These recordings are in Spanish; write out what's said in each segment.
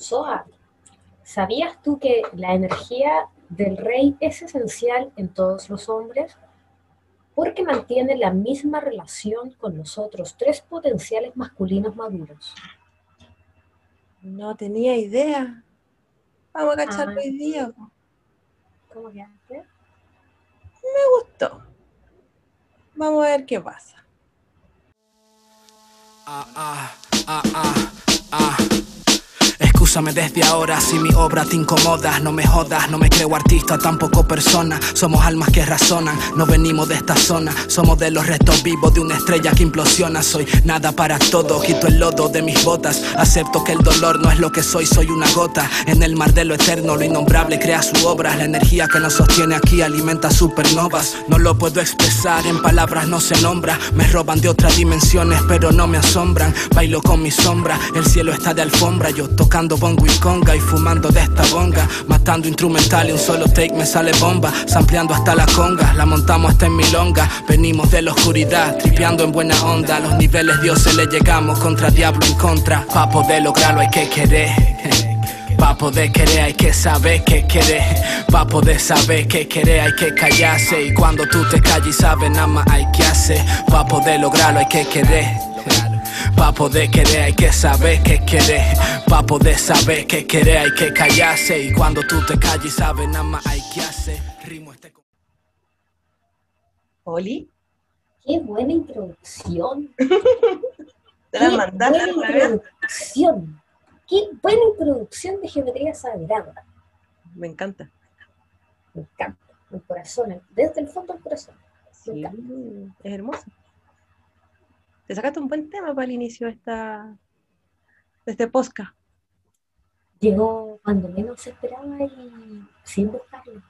Soa, ¿sabías tú que la energía del rey es esencial en todos los hombres? Porque mantiene la misma relación con los otros tres potenciales masculinos maduros. No tenía idea. Vamos a cacharlo Ah. hoy día. ¿Cómo que hace? Me gustó. Vamos a ver qué pasa. Ah, ah, ah, ah, ah. Excúsame desde ahora si mi obra te incomoda. No me jodas, no me creo artista, tampoco persona. Somos almas que razonan, no venimos de esta zona. Somos de los restos vivos de una estrella que implosiona. Soy nada para todo, quito el lodo de mis botas. Acepto que el dolor no es lo que soy, soy una gota. En el mar de lo eterno, lo innombrable crea su obra. La energía que nos sostiene aquí alimenta supernovas. No lo puedo expresar, en palabras no se nombra. Me roban de otras dimensiones, pero no me asombran. Bailo con mi sombra, el cielo está de alfombra. Yo tocando bongo y conga y fumando de esta bonga. Matando instrumental y un solo take me sale bomba. Sampleando hasta la conga, la montamos hasta en milonga. Venimos de la oscuridad, tripeando en buena onda. Los niveles dioses le llegamos contra diablo en contra. Pa' poder lograrlo hay que querer. Pa' poder querer hay que saber qué querer. Pa' poder saber qué querer hay que callarse. Y cuando tú te calles y sabes nada más hay que hacer. Pa' poder lograrlo hay que querer. Pa' poder querer hay que saber qué querer. Pa' poder saber qué querer hay que callarse. Y cuando tú te calles y sabes nada más hay que hacer. Rimo este Oli, ¡Qué buena introducción! te la ¡Qué mandaste buena introducción! ¡Qué buena introducción de geometría sagrada! Me encanta. Me encanta. El corazón, desde el fondo del corazón. Me Sí, encanta. es hermoso. Te sacaste un buen tema para el inicio de esta de este podcast. Llegó cuando menos se esperaba y sin buscarlo.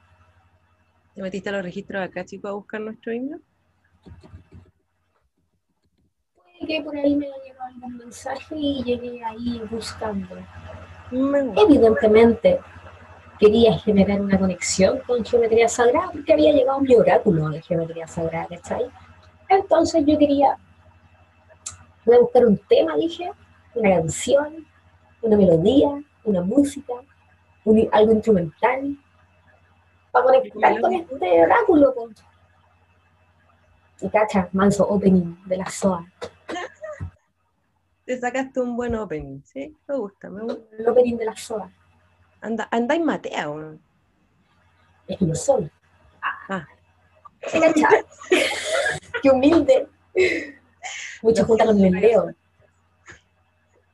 ¿Te metiste a los registros acá, chicos, a buscar nuestro himno? Puede que por ahí me llegado algún mensaje y llegué ahí buscando. Evidentemente, quería generar una conexión con geometría sagrada porque había llegado mi oráculo de geometría sagrada, ¿cachai? Entonces yo quería, voy a buscar un tema, dije, una canción, una melodía, una música, un- algo instrumental, para conectar con este oráculo. po. Y cacha, manso opening de la SOA, Te sacaste un buen opening, ¿sí? Me gusta, me gusta. el opening de la SOA. Anda, anda y matea, weón. Es que yo soy. Ah. ¿Sí cachai? Qué humilde. Mucha junta con mi Leo.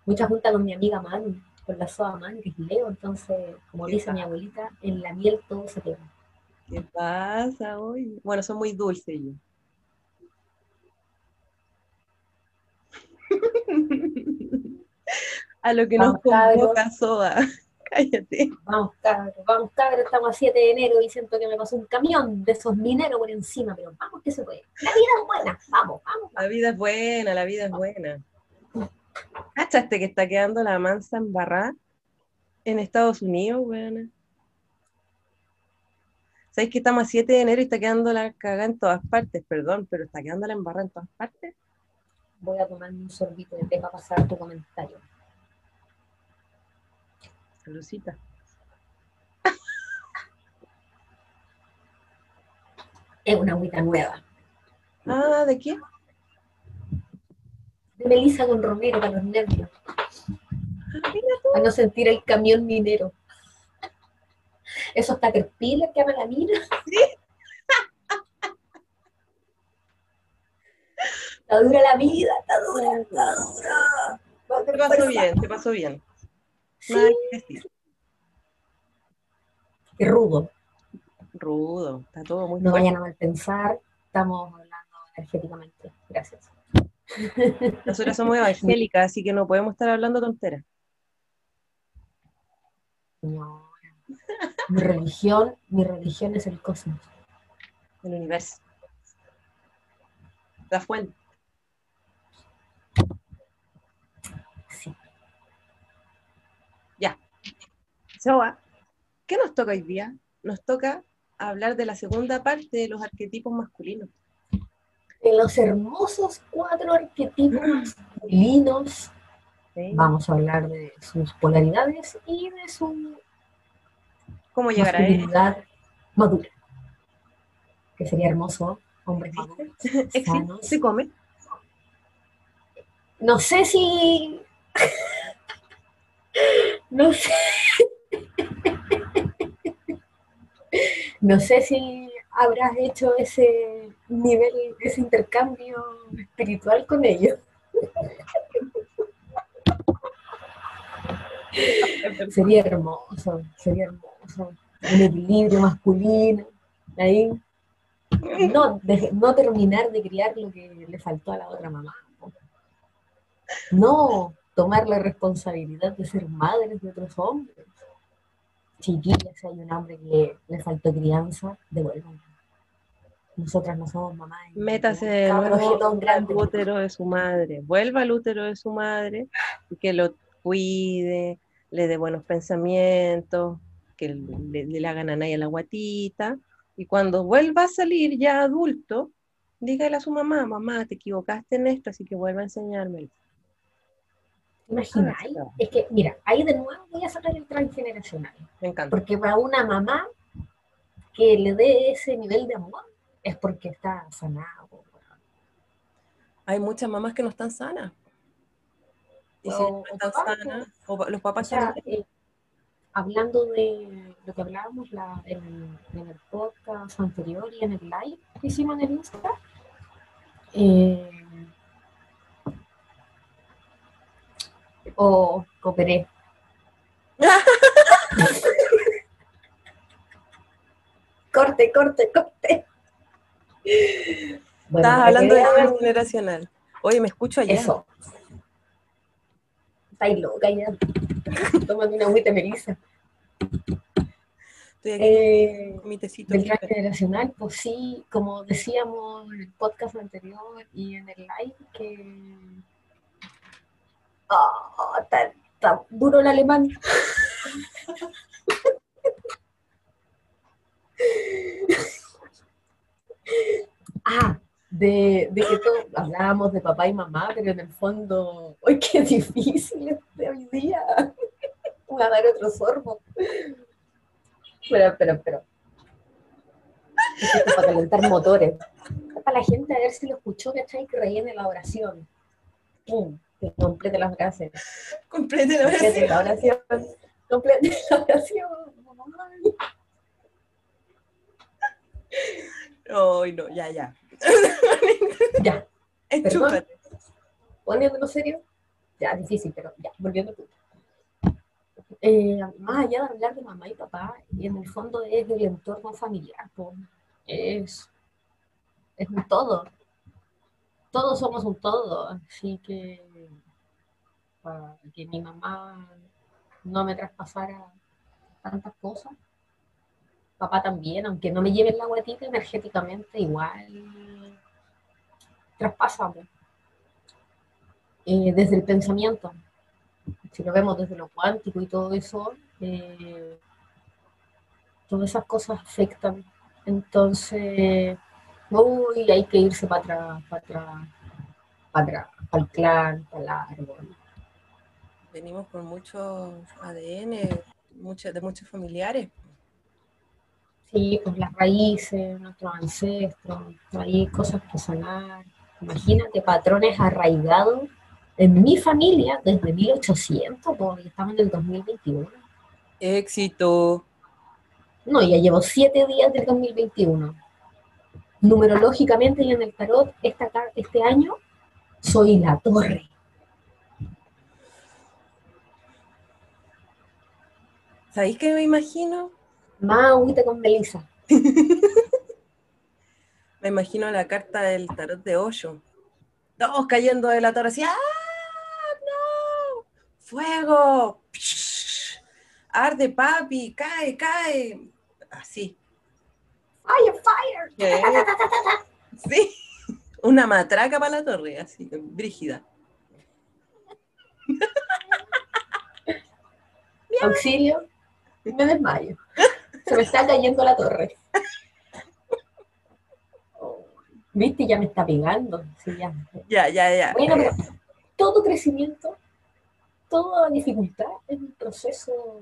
Mucha junta con mi amiga Manu, con la soa Manu, que es Leo. Entonces, como ¿Qué dice mi abuelita, en la miel todo se pega. ¿Qué pasa hoy? Bueno, son muy dulces yo. A lo que nos Vamos, convoca Soda. Cállate. Vamos, cabros, vamos, cabros. Estamos a 7 de enero y siento que me pasó un camión de esos mineros por encima, pero vamos que se puede. La vida es buena. Vamos, vamos. La vida es buena, la vida es buena. ¿Cachaste que está quedando la mansa embarrada en Estados Unidos, weona? ¿Sabéis que estamos a 7 de enero y está quedando la cagada en todas partes? Perdón, pero está quedando la embarrada en todas partes. Voy a tomarme un sorbito de té para pasar tu comentario. Lucita. Es una agüita nueva. Ah, ¿de qué? De Melissa con Romero para los nervios. Ah. Para no sentir el camión minero. Esos caterpillars que ama la mina. Está dura la vida, está dura, está dura. Va a Te pasó bien, te pasó bien. Sí, Nada que decir. rudo. Rudo, está todo muy No fuerte. vayan a mal pensar. Estamos hablando energéticamente. Gracias. Nosotros somos evangélicas, así que no podemos estar hablando tonteras. No. Mi religión, mi religión es el cosmos. El universo. La fuente. Sí. Soa, ¿qué nos toca hoy día? Nos toca hablar de la segunda parte de los arquetipos masculinos. De los hermosos cuatro arquetipos masculinos Sí. Vamos a hablar de sus polaridades y de su ¿Cómo llegar a él? madura. Que sería hermoso, hombres maduros, ¿Existe? sanos. ¿Se come? No sé si. No sé. No sé si habrás hecho ese nivel, ese intercambio espiritual con ellos. Sería hermoso, sería hermoso. Un equilibrio masculino. Ahí. No, de- no terminar de criar lo que le faltó a la otra mamá. No tomar la responsabilidad de ser madres de otros hombres. Chiquillas, si hay un hombre que le faltó crianza, devuelvan. Nosotras no somos mamás. y Métase grande. útero de su madre. Vuelva al útero de su madre y que lo cuide, le dé buenos pensamientos, que le, le, hagan a Naya la guatita. Y cuando vuelva a salir ya adulto, dígale a su mamá, mamá, te equivocaste en esto, así que vuelva a enseñármelo. Ah, Es que, mira, ahí de nuevo voy a sacar el transgeneracional. Me encanta. Porque para una mamá que le dé ese nivel de amor es porque está sanado. Hay muchas mamás que no están sanas. Y si O- no o están sanas, o los O papás sea, son- eh, hablando de lo que hablábamos la- en, el, en el podcast anterior y en el live que hicimos en el Insta, eh, o cooperé. corte, corte, corte. Bueno, que hablando de vean transgeneracional. Oye, me escucho allá. Eso. Estáis loca ya. Tómate una agüita melisa. Estoy aquí Eh, con mi tecito. del aquí. transgeneracional, pues sí, como decíamos en el podcast anterior y en el live, que oh, está, está duro el alemán. ah, de, de que todo, hablábamos de papá y mamá, pero en el fondo, ¡ay, qué difícil es de hoy día! Voy a dar otro sorbo. Pero, pero, pero. Para calentar motores. Es para la gente a ver si lo escuchó, ¿cachai? Que rellene la oración. ¡Pum! Que complete las frases. Complete la Complete oración. la oración. Complete la oración. Ay, no, ya, ya. Ya, Enchúfate. poniéndolo serio. Ya, difícil, pero ya, volviendo al punto. Eh, más allá de hablar de mamá y papá, y en el fondo es del entorno familiar, po. es, es un todo. Todos somos un todo, así que para que mi mamá no me traspasara tantas cosas, papá también, aunque no me lleven la guatita energéticamente, igual traspasamos. Eh, desde el pensamiento, si lo vemos desde lo cuántico y todo eso, eh, todas esas cosas afectan. Entonces, uy, hay que irse para atrás, para atrás, para atrás, para el clan, para el árbol. Venimos con mucho ADN, mucho, de muchos familiares. Sí, pues las raíces, nuestros ancestros, hay cosas que sanar. Imagínate patrones arraigados en mi familia desde 1800, pues, y estamos en el 2021. Éxito. No, ya llevo siete días del 2021. Numerológicamente y en el tarot, esta, este año soy la torre. ¿Sabéis qué me imagino? Más agüita con Melissa. Me imagino la carta del tarot de hoyo. Todos cayendo de la torre así. ¡Ah! ¡No! ¡Fuego! Psh, ¡Arde, papi! ¡Cae, cae! Así. Fire, fire. ¿Qué? Sí. Una matraca para la torre, así, brígida. Auxilio. Me desmayo. Se me está cayendo la torre. ¿Viste? Ya me está pegando. Sí, ya. Ya, ya, ya. Bueno, pero todo crecimiento toda dificultad es un proceso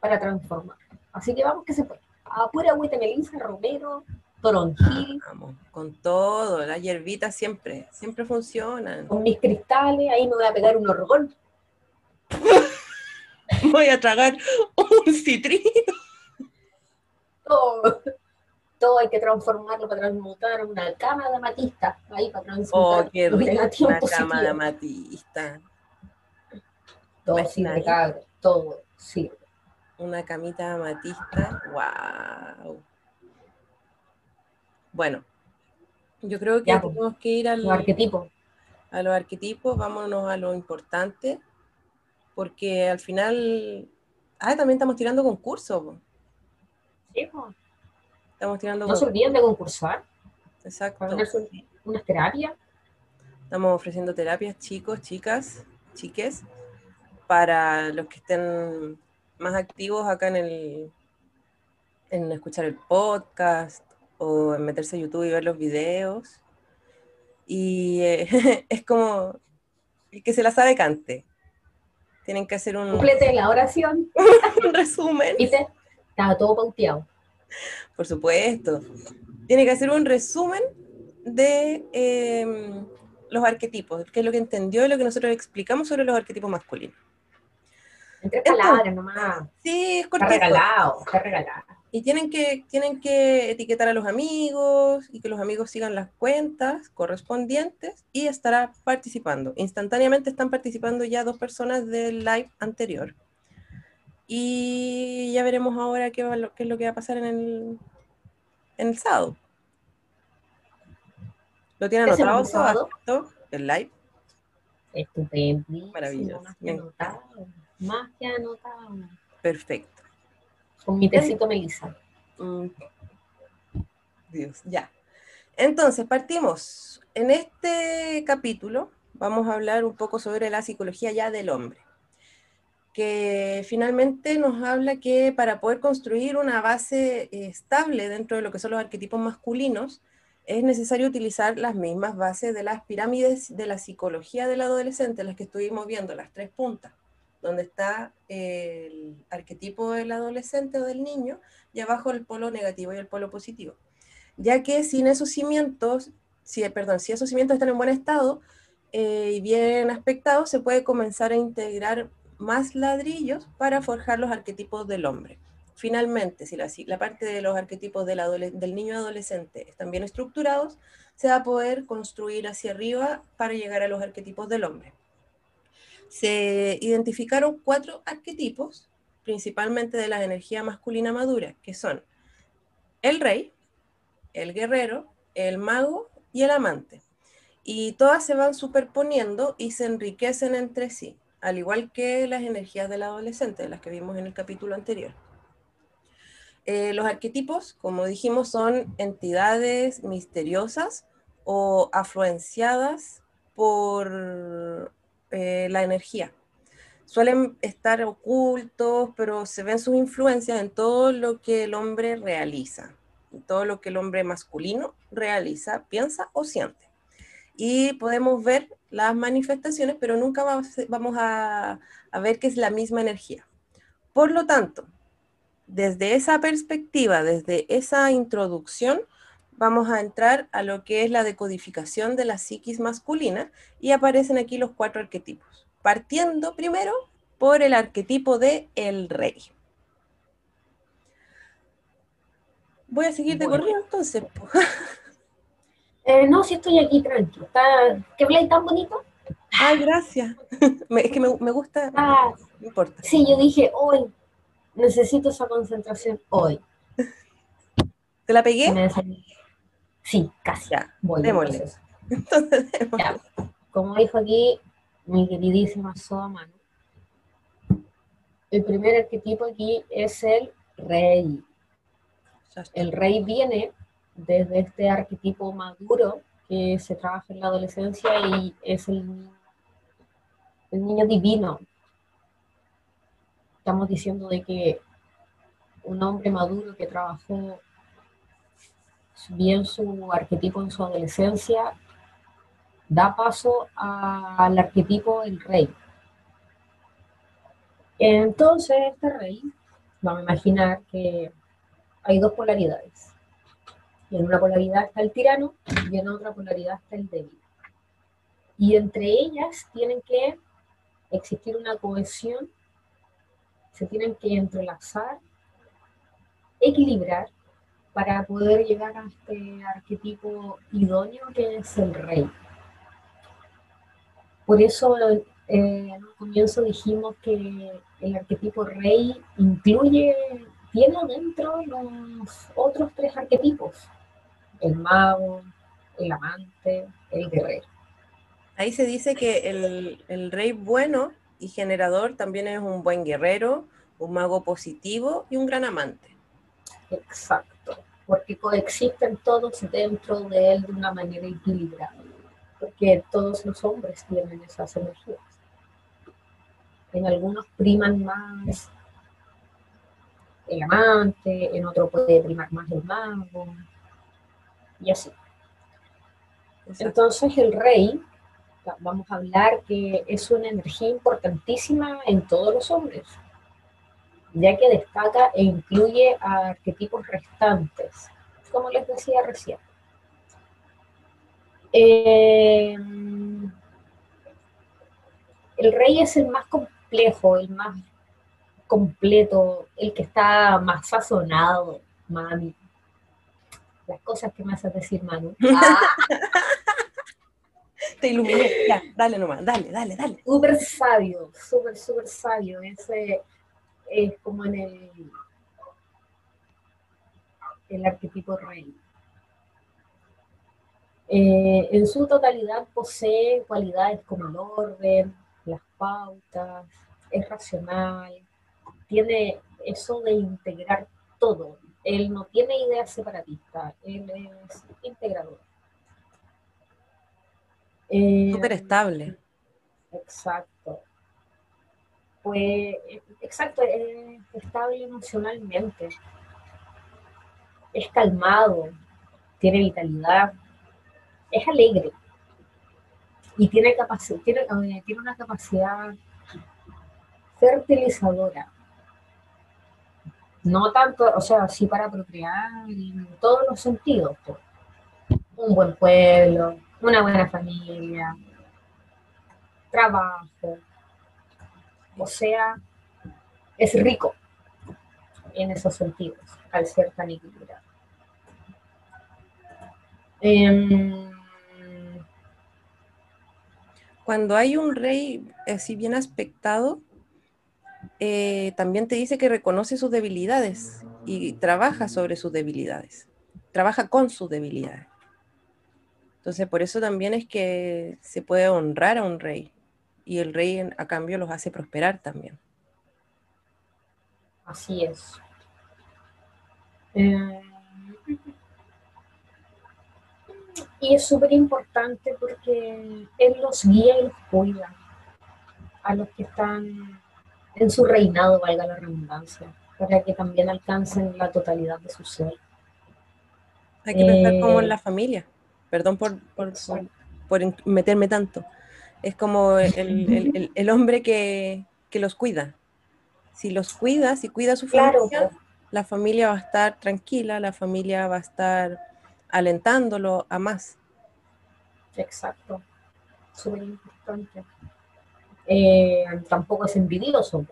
para transformar. Así que vamos que se puede. A pura agüita melisa, romero, toronjil, Vamos, con todo, las hierbitas siempre, siempre funcionan. con mis cristales, ahí me voy a pegar un horror. Voy a tragar un citrino. Todo, todo hay que transformarlo para transmutar una cama de amatista, ahí para transmutar Oh, qué una cama de amatista. Todo cabrón, todo sirve. Una camita amatista, wow. Bueno, yo creo que Ya, pues. tenemos que ir al, Los arquetipos. a los arquetipos, vámonos a lo importante, porque al final, ah, también estamos tirando concursos. Sí, po. estamos tirando No se olviden de concursar, exacto. unas terapias. Estamos ofreciendo terapias, chicos, chicas, chiques, para los que estén más activos acá en el en escuchar el podcast o en meterse a YouTube y ver los videos. Y eh, es como el que se la sabe cante. Tienen que hacer un, Complete la oración, un resumen, ¿viste? Estaba todo pauteado. por supuesto. Tiene que hacer un resumen de em, los arquetipos, que es lo que entendió y lo que nosotros explicamos sobre los arquetipos masculinos. En tres palabras nomás. Sí, es Está cortito. regalado, está regalado. Y tienen que, tienen que etiquetar a los amigos y que los amigos sigan las cuentas correspondientes y estará participando. Instantáneamente están participando ya dos personas del live anterior. Y ya veremos ahora qué, va lo- qué es lo que va a pasar en el, en el sábado. ¿Lo tienen ¿Qué hacemos anotado, el sábado? Sebastián? El live. Estupendo. Maravilloso. Bien. anotado. Más que anotado. Perfecto. Con mi tecito Melissa. Mm. Dios, ya. Entonces, partimos. En este capítulo vamos a hablar un poco sobre la psicología ya del hombre, que finalmente nos habla que para poder construir una base eh, estable dentro de lo que son los arquetipos masculinos, es necesario utilizar las mismas bases de las pirámides de la psicología del adolescente, las que estuvimos viendo, las tres puntas, donde está el arquetipo del adolescente o del niño, y abajo el polo negativo y el polo positivo. Ya que sin esos cimientos, si, perdón, si esos cimientos están en buen estado eh, y bien aspectados, se puede comenzar a integrar más ladrillos para forjar los arquetipos del hombre. Finalmente, si la, parte de los arquetipos del niño adolescente están bien estructurados, se va a poder construir hacia arriba para llegar a los arquetipos del hombre. Se identificaron cuatro arquetipos principalmente de la energía masculina madura, que son el rey, el guerrero, el mago y el amante. Y todas se van superponiendo y se enriquecen entre sí, al igual que las energías del adolescente, las que vimos en el capítulo anterior. Eh, los arquetipos, como dijimos, son entidades misteriosas o afluenciadas por eh, la energía suelen estar ocultos, pero se ven sus influencias en todo lo que el hombre realiza, todo lo que el hombre masculino realiza, piensa o siente. Y podemos ver las manifestaciones, pero nunca vamos a ver que es la misma energía. Por lo tanto, desde esa perspectiva, desde esa introducción, vamos a entrar a lo que es la decodificación de la psiquis masculina y aparecen aquí los cuatro arquetipos partiendo primero por el arquetipo de el rey. Voy a seguir de Bueno. corrido entonces. Eh, no, si estoy aquí tranquilo. ¿Qué habláis tan bonito? Ay, gracias. Es que me, me gusta, Ah, no importa. sí, yo dije, hoy necesito esa concentración hoy. ¿Te la pegué? Me. Sí, casi. Ya, Voy en démosle. proceso. entonces démosle. Ya. Como dijo aquí mi queridísima Soa Mano, el primer arquetipo aquí es el rey. El rey viene desde este arquetipo maduro que se trabaja en la adolescencia y es el, ni- el niño divino. Estamos diciendo de que un hombre maduro que trabajó bien su arquetipo en su adolescencia da paso al arquetipo del rey. Entonces, este rey, vamos a imaginar que hay dos polaridades. Y en una polaridad está el tirano y en otra polaridad está el débil. Y entre ellas tienen que existir una cohesión, se tienen que entrelazar, equilibrar para poder llegar a este arquetipo idóneo que es el rey. Por eso eh, en un comienzo dijimos que el arquetipo rey incluye, tiene dentro los otros tres arquetipos, el mago, el amante, el guerrero. Ahí se dice que el, el rey bueno y generador también es un buen guerrero, un mago positivo y un gran amante. Exacto, porque coexisten todos dentro de él de una manera equilibrada, porque todos los hombres tienen esas energías. En algunos priman más el amante, en otro puede primar más el mago, y así. Entonces el rey, vamos a hablar que es una energía importantísima en todos los hombres, ya que destaca e incluye a arquetipos restantes, como les decía recién. Eh, el rey es el más complejo, el más completo, el que está más sazonado, mami. Las cosas que me haces decir, Manu. Ah. Te iluminé, ya, dale nomás, dale, dale, dale. Súper sabio, súper, súper sabio. Ese, es como en el, el arquetipo rey. Eh, en su totalidad posee cualidades como el orden, las pautas, es racional, tiene eso de integrar todo. Él no tiene ideas separatistas, él es integrador. Eh, Súper estable. Exacto pues, exacto, es estable emocionalmente, es calmado, tiene vitalidad, es alegre y tiene, tiene, eh, tiene una capacidad fertilizadora. No tanto, o sea, sí para procrear en todos los sentidos. Un buen pueblo, una buena familia, trabajo, o sea, es rico en esos sentidos, al ser tan equilibrado. Em, Cuando hay un rey así bien aspectado, eh, también te dice que reconoce sus debilidades y trabaja sobre sus debilidades, trabaja con sus debilidades. Entonces, por eso también es que se puede honrar a un rey, y el rey a cambio los hace prosperar también. Así es. Eh, y es súper importante porque Él los guía y los cuida a los que están en su reinado, valga la redundancia, para que también alcancen la totalidad de su ser. Hay que pensar como en eh, la familia. Perdón por, por, por meterme tanto es como el, hombre que, los cuida. Si los cuida, si cuida a su familia, la familia va a estar tranquila, la familia va a estar alentándolo a más. Exacto. Súper importante. Eh, tampoco es envidioso,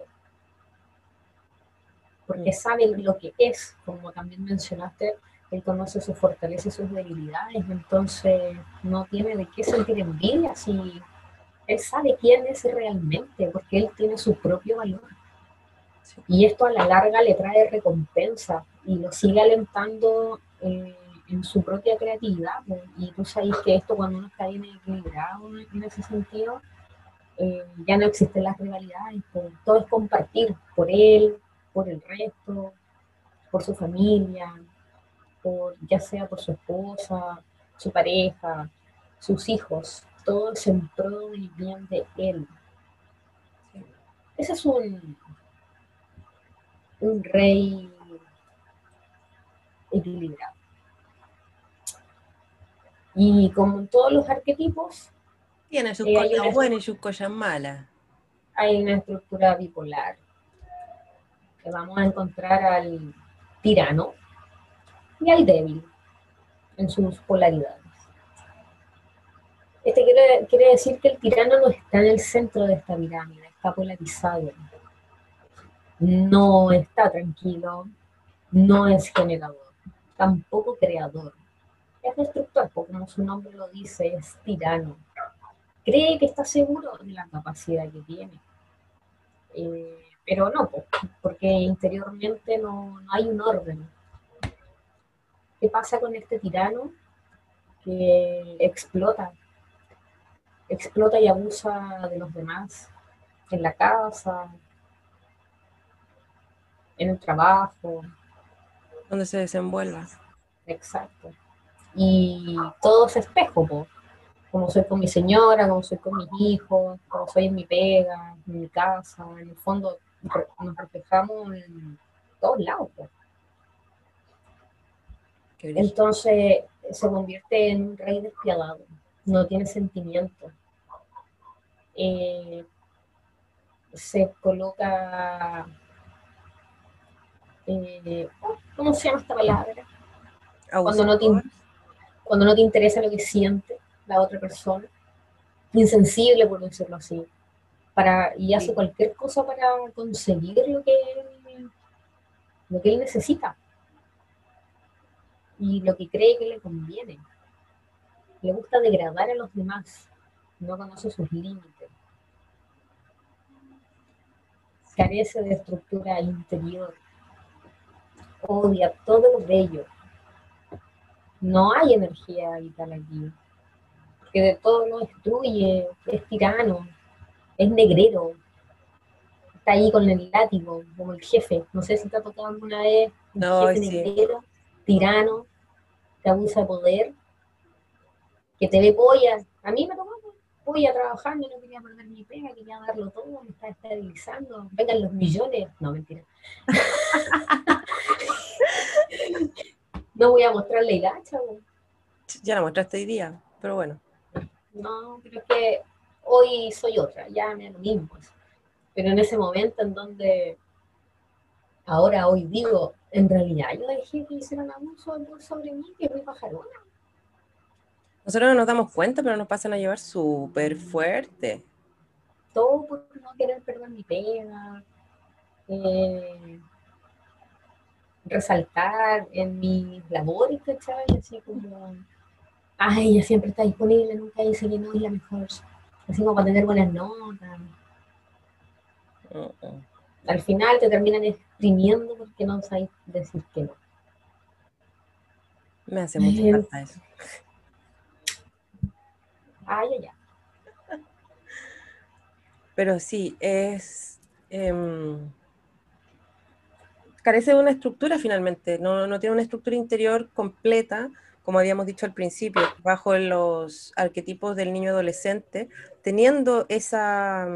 porque mm. sabe lo que es, como también mencionaste, él conoce sus fortalezas y sus debilidades, entonces no tiene de qué sentir envidia si él sabe quién es realmente, porque él tiene su propio valor. Y esto a la larga le trae recompensa y lo sigue alentando eh, en su propia creatividad. Pues. Y tú sabes que esto cuando uno está bien equilibrado en ese sentido, eh, ya no existen las rivalidades. Pues. Todo es compartir por él, por el resto, por su familia, por, ya sea por su esposa, su pareja, sus hijos todo es en pro del bien de él. Ese es un, un rey equilibrado. Y como en todos los arquetipos, tiene sus cosas buenas y sus cosas malas. Hay una estructura bipolar. que vamos a encontrar al tirano y al débil en sus polaridades. Este quiere, decir que el tirano no está en el centro de esta pirámide, está polarizado. No está tranquilo, no es generador, tampoco creador. Es destructor, como su nombre lo dice, es tirano. Cree que está seguro de la capacidad que tiene. Eh, pero no, porque interiormente no hay un orden. ¿Qué pasa con este tirano? Que explota, explota y abusa de los demás en la casa, en el trabajo. Donde se desenvuelva. Exacto. Y todo es espejo, como soy con mi señora, como soy con mis hijos, como soy en mi pega, en mi casa, en el fondo nos reflejamos en todos lados. Entonces se convierte en un rey despiadado, no tiene sentimiento. Eh, se coloca, eh, ¿cómo se llama esta palabra? Cuando no, te, cuando no te interesa lo que siente la otra persona, insensible por decirlo así, para, y hace cualquier cosa para conseguir lo que, lo que él necesita. Y lo que cree que le conviene. Le gusta degradar a los demás, no conoce sus límites carece de estructura interior, odia todo lo bello. No hay energía vital aquí, porque de todo lo destruye, es tirano, es negrero, está ahí con el látigo, como el jefe. No sé si te ha tocado alguna vez un no, jefe negrero, tirano, que abusa de poder, que te ve polla. A mí me tocó voy a trabajar, yo no quería perder mi pega, quería darlo todo, me está estabilizando, vengan los millones. No, mentira. no voy a mostrar la hilacha. Ya la mostraste hoy día, pero bueno. No, creo que hoy soy otra, ya me lo mismo. Pero en ese momento en donde ahora hoy digo, en realidad yo dejé que hicieran abuso sobre mí, que fui pajarona. Nosotros no nos damos cuenta, pero nos pasan a llevar súper fuerte. Todo por no querer perder mi pena, eh, resaltar en mis labores, ¿cachai? Así como, ay, ella siempre está disponible, nunca dice que no es la mejor. Así como para tener buenas notas. Al final te terminan exprimiendo porque no sabes decir que no. Me hace mucha falta eso. Ay, ay, Pero sí, es... Em, carece de una estructura finalmente, no, no, tiene una estructura interior completa, como habíamos dicho al principio, bajo los arquetipos del niño adolescente, teniendo esa,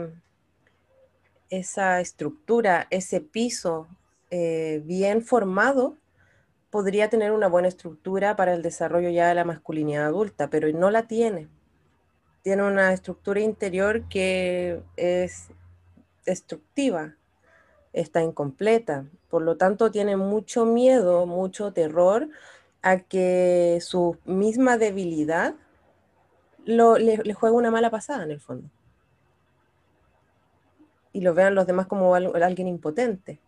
esa estructura, ese piso eh, bien formado, podría tener una buena estructura para el desarrollo ya de la masculinidad adulta, pero no la tiene tiene una estructura interior que es destructiva, está incompleta, por lo tanto tiene mucho miedo, mucho terror a que su misma debilidad le, juegue una mala pasada en el fondo. Y lo vean los demás como alguien impotente.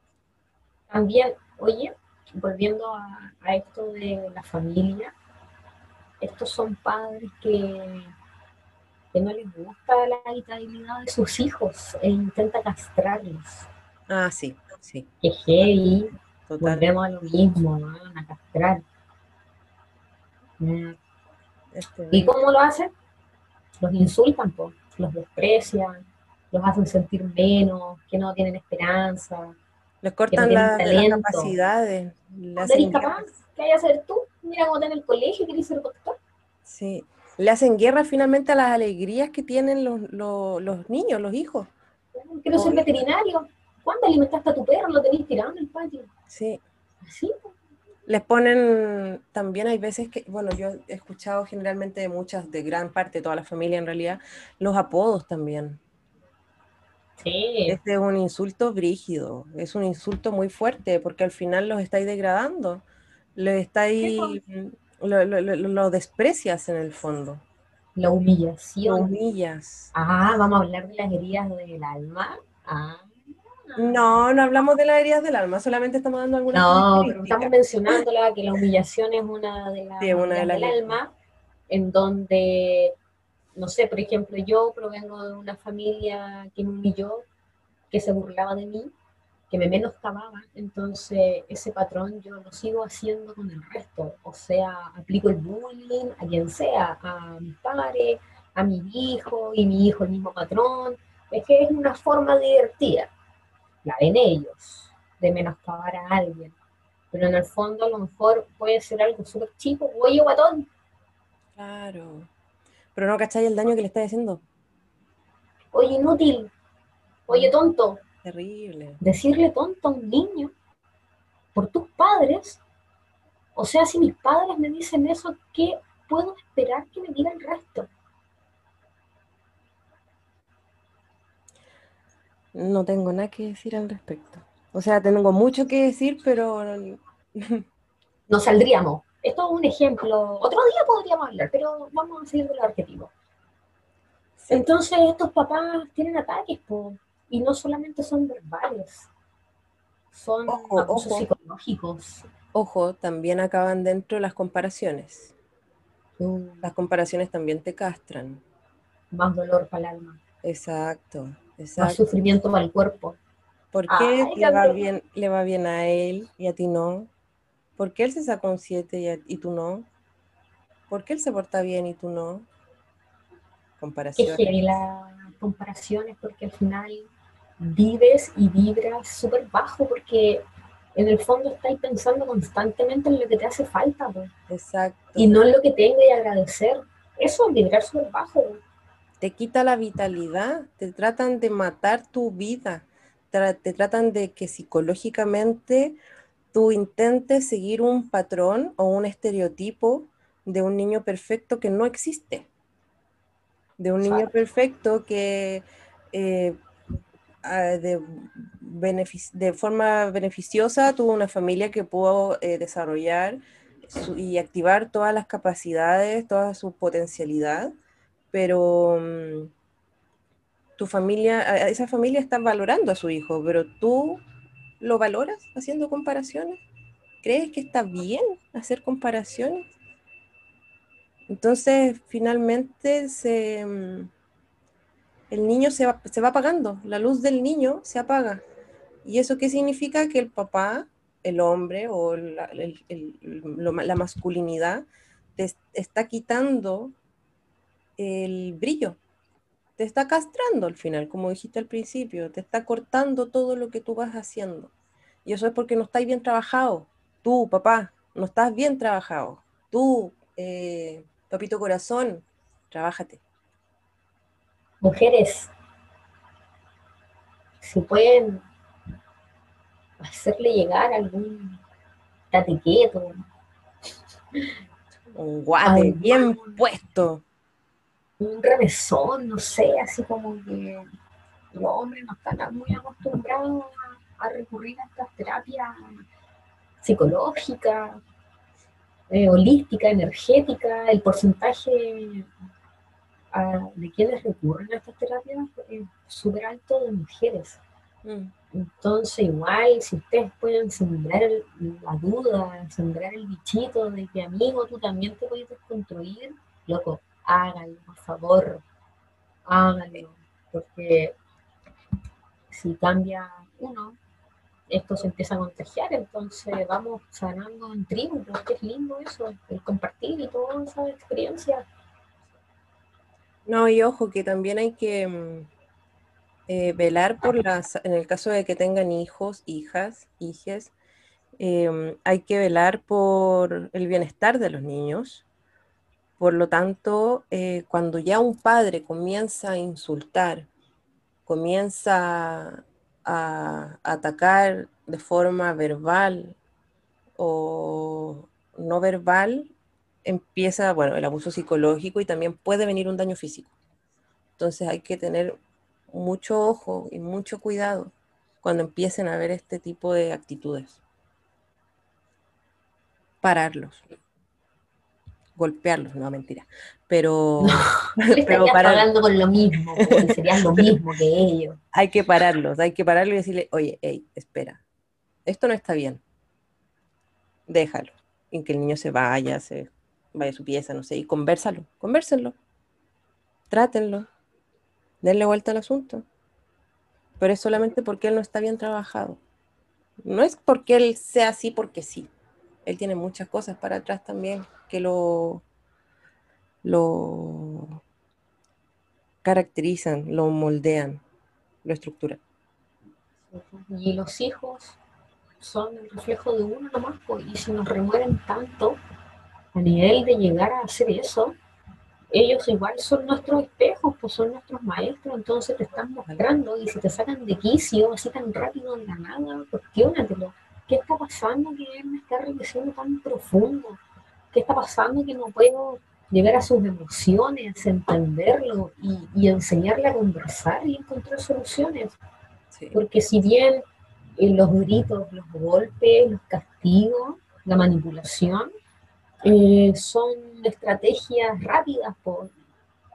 También, oye, volviendo a esto de la familia, estos son padres que que no les gusta la habitabilidad de sus hijos e intenta castrarlos. Ah, sí, sí. Que heavy. Volvemos a lo mismo, ¿no? a castrar. Mm. Este, ¿Y cómo lo hacen? Los insultan, pues, los desprecian, los hacen sentir menos, que no tienen esperanza. Les cortan las capacidades. ¿No eres capaz? ¿Qué hay que hacer tú? Mira cómo está en el colegio, quieres ser doctor. Sí, le hacen guerra finalmente a las alegrías que tienen los, niños, los hijos. Quiero ser veterinario. ¿Cuándo alimentaste a tu perro? Lo tenéis tirado en el patio. Sí. Así. Les ponen, también hay veces que, bueno, yo he escuchado generalmente de muchas, de gran parte de toda la familia en realidad, los apodos también. Sí. Este es un insulto brígido, es un insulto muy fuerte porque al final los estáis degradando, lo estáis, lo, lo, lo desprecias en el fondo, La lo humillación. humillas. Ah, vamos a hablar de las heridas del alma. Ah. No, no hablamos de las heridas del alma, solamente estamos dando algunas No, pero estamos mencionándola, que la humillación es una de las Sí, una de heridas las del alma, en donde, no sé, por ejemplo, yo provengo de una familia que me humilló, que se burlaba de mí, que me menoscababa, entonces ese patrón yo lo sigo haciendo con el resto, o sea, aplico el bullying a quien sea, a mis padres, a mi hijo, y mi hijo el mismo patrón, es que es una forma divertida, la ven ellos, de menoscabar a alguien, pero en el fondo a lo mejor puede ser algo súper chico, oye guatón, Claro. Pero no cacháis el daño que le estáis haciendo. oye inútil, oye tonto, Terrible. decirle tonto a un niño por tus padres, o sea, si mis padres me dicen eso, ¿qué puedo esperar que me diga el resto? No tengo nada que decir al respecto. O sea, tengo mucho que decir, pero Nos saldríamos. Esto es un ejemplo. Otro día podríamos hablar, pero vamos a seguir con los arquetipos. sí, Entonces, estos papás tienen ataques, po, y no solamente son verbales, son Ojo, abusos ojo. psicológicos. ojo, también acaban dentro las comparaciones. Mm, Las comparaciones también te castran. Más dolor para el alma, Exacto, más exacto. sufrimiento para el cuerpo. ¿Por qué Ay, le va bien, le va bien a él y a ti no? ¿Por qué él se sacó un 7 y, a- y tú no? ¿Por qué él se porta bien y tú no? Qué Comparación. heavy las comparaciones, porque al final vives y vibras súper bajo, porque en el fondo estáis pensando constantemente en lo que te hace falta, Exacto. y no en lo que tengo y agradecer. Eso es vibrar súper bajo. te quita la vitalidad, te tratan de matar tu vida, te tratan de que psicológicamente tú intentes seguir un patrón o un estereotipo de un niño perfecto que no existe, de un niño perfecto que eh, de, benefic- de forma beneficiosa tuvo una familia que pudo eh, desarrollar y activar todas las capacidades, toda su potencialidad pero mm, tu familia, esa familia está valorando a su hijo, pero tú lo valoras haciendo comparaciones. ¿Crees que está bien hacer comparaciones? Entonces, finalmente se, mm, el niño se va, se va apagando, la luz del niño se apaga. ¿Y eso qué significa? Que el papá, el hombre o la, la masculinidad te es- está quitando el brillo. Te está castrando al final, como dijiste al principio, te está cortando todo lo que tú vas haciendo. Y eso es porque no estáis bien trabajado. Tú, papá, no estás bien trabajado. Tú, eh, papito corazón, trabájate. Mujeres, si pueden hacerle llegar algún tatequeto, Un guate bien puesto. un remesón, no sé, así como que los hombres no están muy acostumbrados a, a recurrir a estas terapias psicológicas, eh, holísticas, energéticas, el porcentaje de quienes recurren a estas terapias es súper alto de mujeres. Mm, Entonces, igual, si ustedes pueden sembrar el- la duda, sembrar el bichito de que, amigo, tú también te puedes desconstruir, loco, háganlo, por favor, háganlo, porque si cambia uno, esto se empieza a contagiar, entonces vamos sanando en tribu, porque es lindo eso, el compartir y todas esas experiencias. No, y ojo, que también hay que mm, eh, velar por las, en el caso de que tengan hijos, hijas, hijes, em, hay que velar por el bienestar de los niños. Por lo tanto, eh, cuando ya un padre comienza a insultar, comienza a atacar de forma verbal o no verbal, empieza, bueno, el abuso psicológico y también puede venir un daño físico. Entonces hay que tener mucho ojo y mucho cuidado cuando empiecen a ver este tipo de actitudes. Pararlos. Golpearlos, no mentira. Pero, pero hablando con lo mismo, serían lo mismo que ellos. Hay que pararlos, hay que pararlos y decirle, oye, hey, espera, esto no está bien. Déjalo. En que el niño se vaya, se vaya a su pieza, no sé, y conversalo, convérsenlo. Trátenlo. Denle vuelta al asunto. Pero es solamente porque él no está bien trabajado. No es porque él sea así porque sí. Él tiene muchas cosas para atrás también que lo, lo caracterizan, lo moldean, lo estructuran. Y los hijos son el reflejo de uno nomás, pues, y si nos remueven tanto a nivel de llegar a hacer eso, ellos igual son nuestros espejos, pues son nuestros maestros, entonces te están mostrando y si te sacan de quicio así tan rápido en la nada, cuestionatelo. ¿Qué está pasando que él me está enriqueciendo tan profundo? ¿Qué está pasando que no puedo llegar a sus emociones, entenderlo y, enseñarle a conversar y encontrar soluciones? Porque si bien eh, los gritos, los golpes, los castigos, la manipulación, eh, son estrategias rápidas por,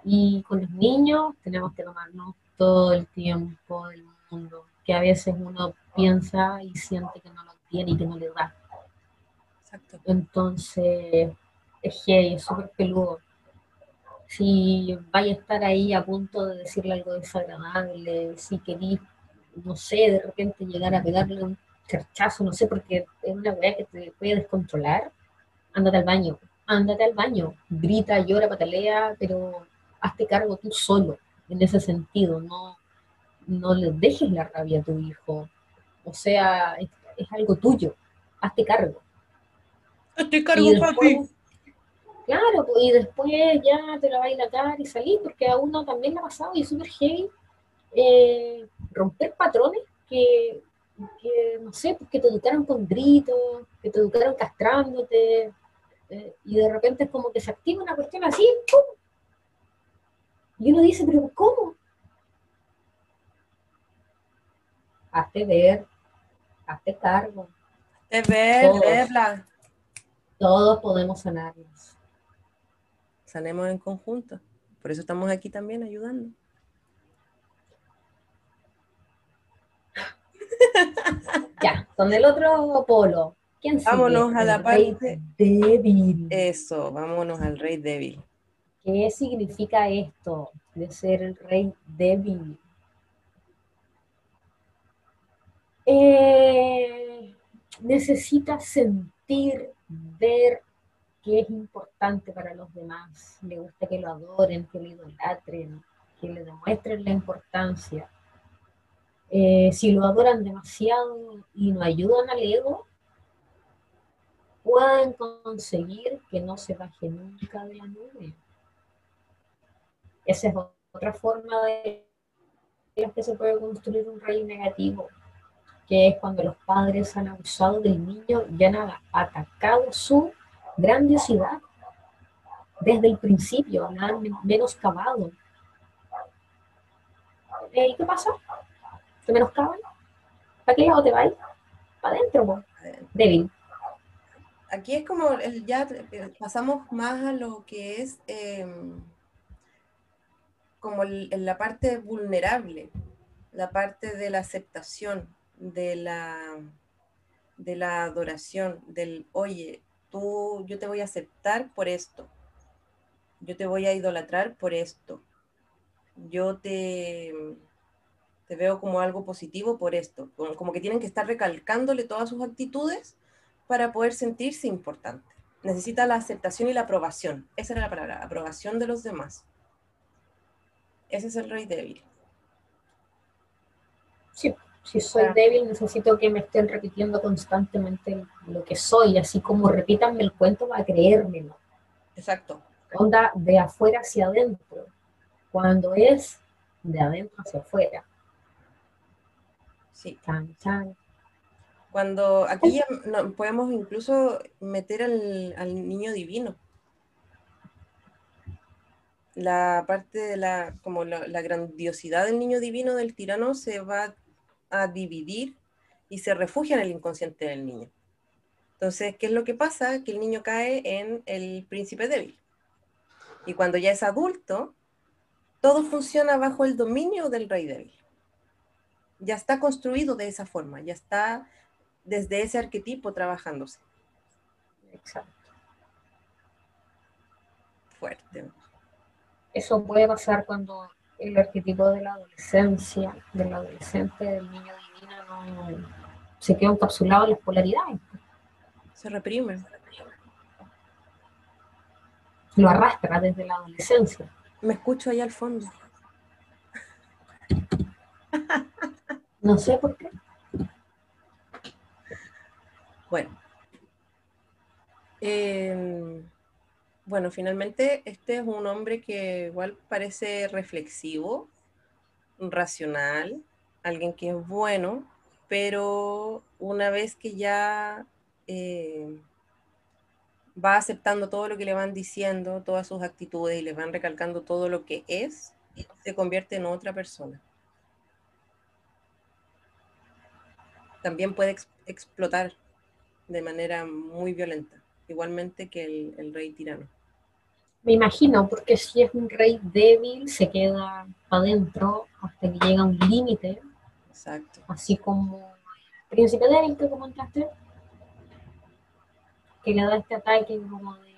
y con los niños tenemos que tomarnos todo el tiempo del mundo, que a veces uno piensa y siente que no lo tiene y que no le da. Exacto. Entonces, es que es súper peludo. Si vaya a estar ahí a punto de decirle algo desagradable, si querís, no sé, de repente llegar a pegarle un cerchazo, no sé, porque es una weá que te puede descontrolar, ándate al baño, ándate al baño, grita, llora, patalea, pero hazte cargo tú solo, en ese sentido, no, no le dejes la rabia a tu hijo, o sea, es, algo tuyo, hazte cargo. Hazte cargo, papi. Claro, pues, y después ya te la va a dilatar y salir, porque a uno también le ha pasado y es súper heavy eh, romper patrones que, que, no sé, pues, que te educaron con gritos, que te educaron castrándote, eh, y de repente es como que se activa una cuestión así, ¡pum! Y uno dice, pero ¿cómo? Hazte ver, hazte cargo. Hazte ver, verla. Todos podemos sanarnos. Sanemos en conjunto. Por eso estamos aquí también ayudando. ya, con el otro polo. Vámonos a la parte débil. Eso, vámonos al rey débil. ¿Qué significa esto de ser el rey débil? Eh, necesita sentir, ver que es importante para los demás. Le gusta que lo adoren, que lo idolatren, que le demuestren la importancia. Eh, si lo adoran demasiado y no ayudan al ego, pueden conseguir que no se baje nunca de la nube. Esa es otra forma de que se puede construir un rey negativo, que es cuando los padres han abusado del niño y han atacado su grandiosidad desde el principio, han menoscabado. ¿Y qué pasa? ¿Te menoscaban? ¿Para qué lado te vas? Para adentro, débil aquí es como, ya eh, pasamos más a lo que es em, como la parte vulnerable, la parte de la aceptación, de la, de la adoración, del, oye, tú, yo te voy a aceptar por esto, yo te voy a idolatrar por esto, yo te, te veo como algo positivo por esto, como que tienen que estar recalcándole todas sus actitudes para poder sentirse importante. Necesita la aceptación y la aprobación. Esa era la palabra, aprobación de los demás. Ese es el rey débil. Sí, si soy débil necesito que me estén repitiendo constantemente lo que soy, así como repítanme el cuento para creérmelo. Exacto. Onda de afuera hacia adentro, cuando es de adentro hacia afuera. Sí. Chan, chan. Cuando aquí ya podemos incluso meter al, niño divino. la parte de la, como la, la grandiosidad del niño divino del tirano se va a dividir y se refugia en el inconsciente del niño. Entonces, ¿qué es lo que pasa? Que el niño cae en el príncipe débil. Y cuando ya es adulto, todo funciona bajo el dominio del rey débil. Ya está construido de esa forma, ya está desde ese arquetipo trabajándose. Exacto. Fuerte. Eso puede pasar cuando el arquetipo de la adolescencia, del adolescente, del niño divino, no se queda encapsulado en las polaridades. Se reprime. Lo arrastra desde la adolescencia. Me escucho ahí al fondo. No sé por qué. Bueno. Eh, bueno, finalmente este es un hombre que igual parece reflexivo, racional, alguien que es bueno, pero una vez que ya eh, va aceptando todo lo que le van diciendo, todas sus actitudes y le van recalcando todo lo que es, se convierte en otra persona. También puede ex- explotar de manera muy violenta, igualmente que el, el rey tirano. Me imagino, porque si es un rey débil, se queda adentro hasta que llega a un límite, Exacto. así como el príncipe débil que comentaste, que le da este ataque como de,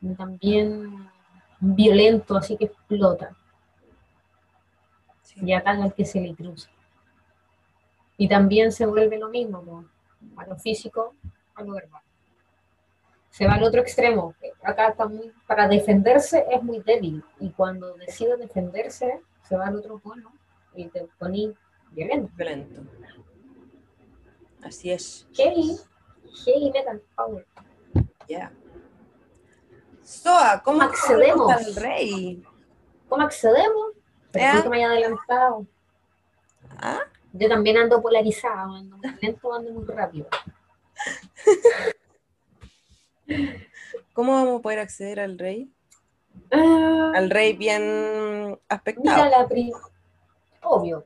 de también violento, así que explota Sí. y ataca al que se le cruza. Y también se vuelve lo mismo, ¿no? A lo físico, a lo verbal. Se va al otro extremo. Acá está muy, para defenderse es muy débil. Y cuando decide defenderse, se va al otro polo y te pone violento. Violento. Así es. Heavy, heavy metal power. Ya. Soa, ¿cómo Accedemos. al rey? ¿Cómo accedemos? Pero que me haya adelantado. ¿Ah? Yo también ando polarizado, ando muy lento, ando muy rápido. ¿Cómo vamos a poder acceder al rey? Ah, Al rey bien Mira aspectado. la pri- Obvio,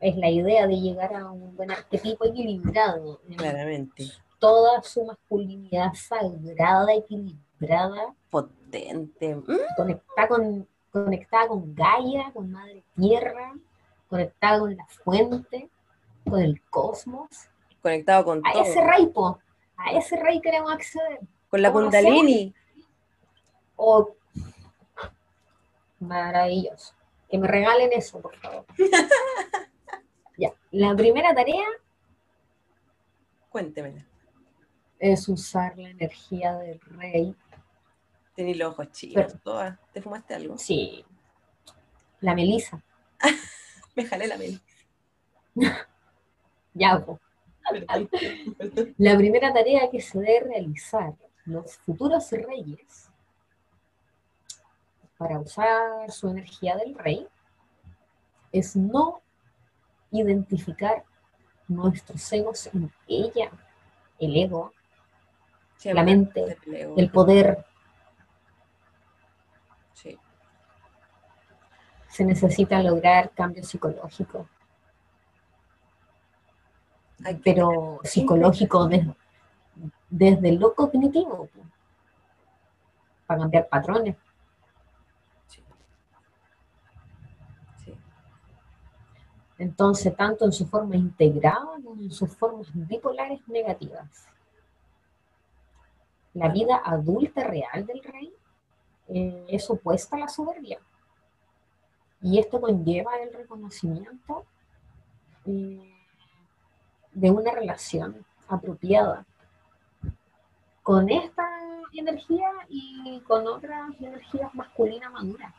es la idea de llegar a un buen arquetipo equilibrado. en Claramente. Toda su masculinidad sagrada, equilibrada, Potente. Conectada con, conectada con Gaia, con Madre Tierra, conectada con la fuente, con el cosmos. Conectado con A todo. ese rey, po, a ese rey queremos acceder. Con la ¿Cómo kundalini. O maravilloso. Que me regalen eso, por favor. ya, la primera tarea Cuéntemela. es usar la energía del rey. Tení los ojos chicos. ¿Te fumaste algo? Sí. La melisa. Me jalé la mel. Ya, po. La primera tarea que se debe realizar los futuros reyes para usar su energía del rey es no identificar nuestros egos en ella, el ego, la mente, el poder. Sí. Se necesita lograr cambio psicológico, Hay que- pero psicológico des- desde lo cognitivo, para cambiar patrones. Entonces, tanto en su forma integrada como en sus formas bipolares negativas. La vida adulta real del rey eh, es opuesta a la soberbia. Y esto conlleva el reconocimiento eh, de una relación apropiada con esta energía y con otras energías masculinas maduras.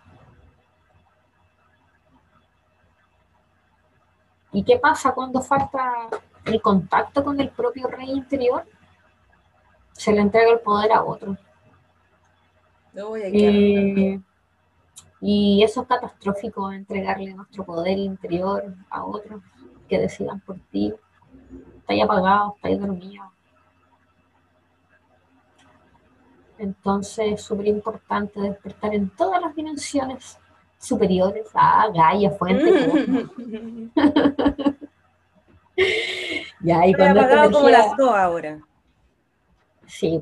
¿Y qué pasa cuando falta el contacto con el propio rey interior? Se le entrega el poder a otro. Que arreglar. Eh, y eso es catastrófico, entregarle nuestro poder interior a otros que decidan por ti. Está ahí apagado, está ahí dormido. Entonces es súper importante despertar en todas las dimensiones superiores a Gaia, Fuente. ya, y cuando esta como las dos ahora. Sí,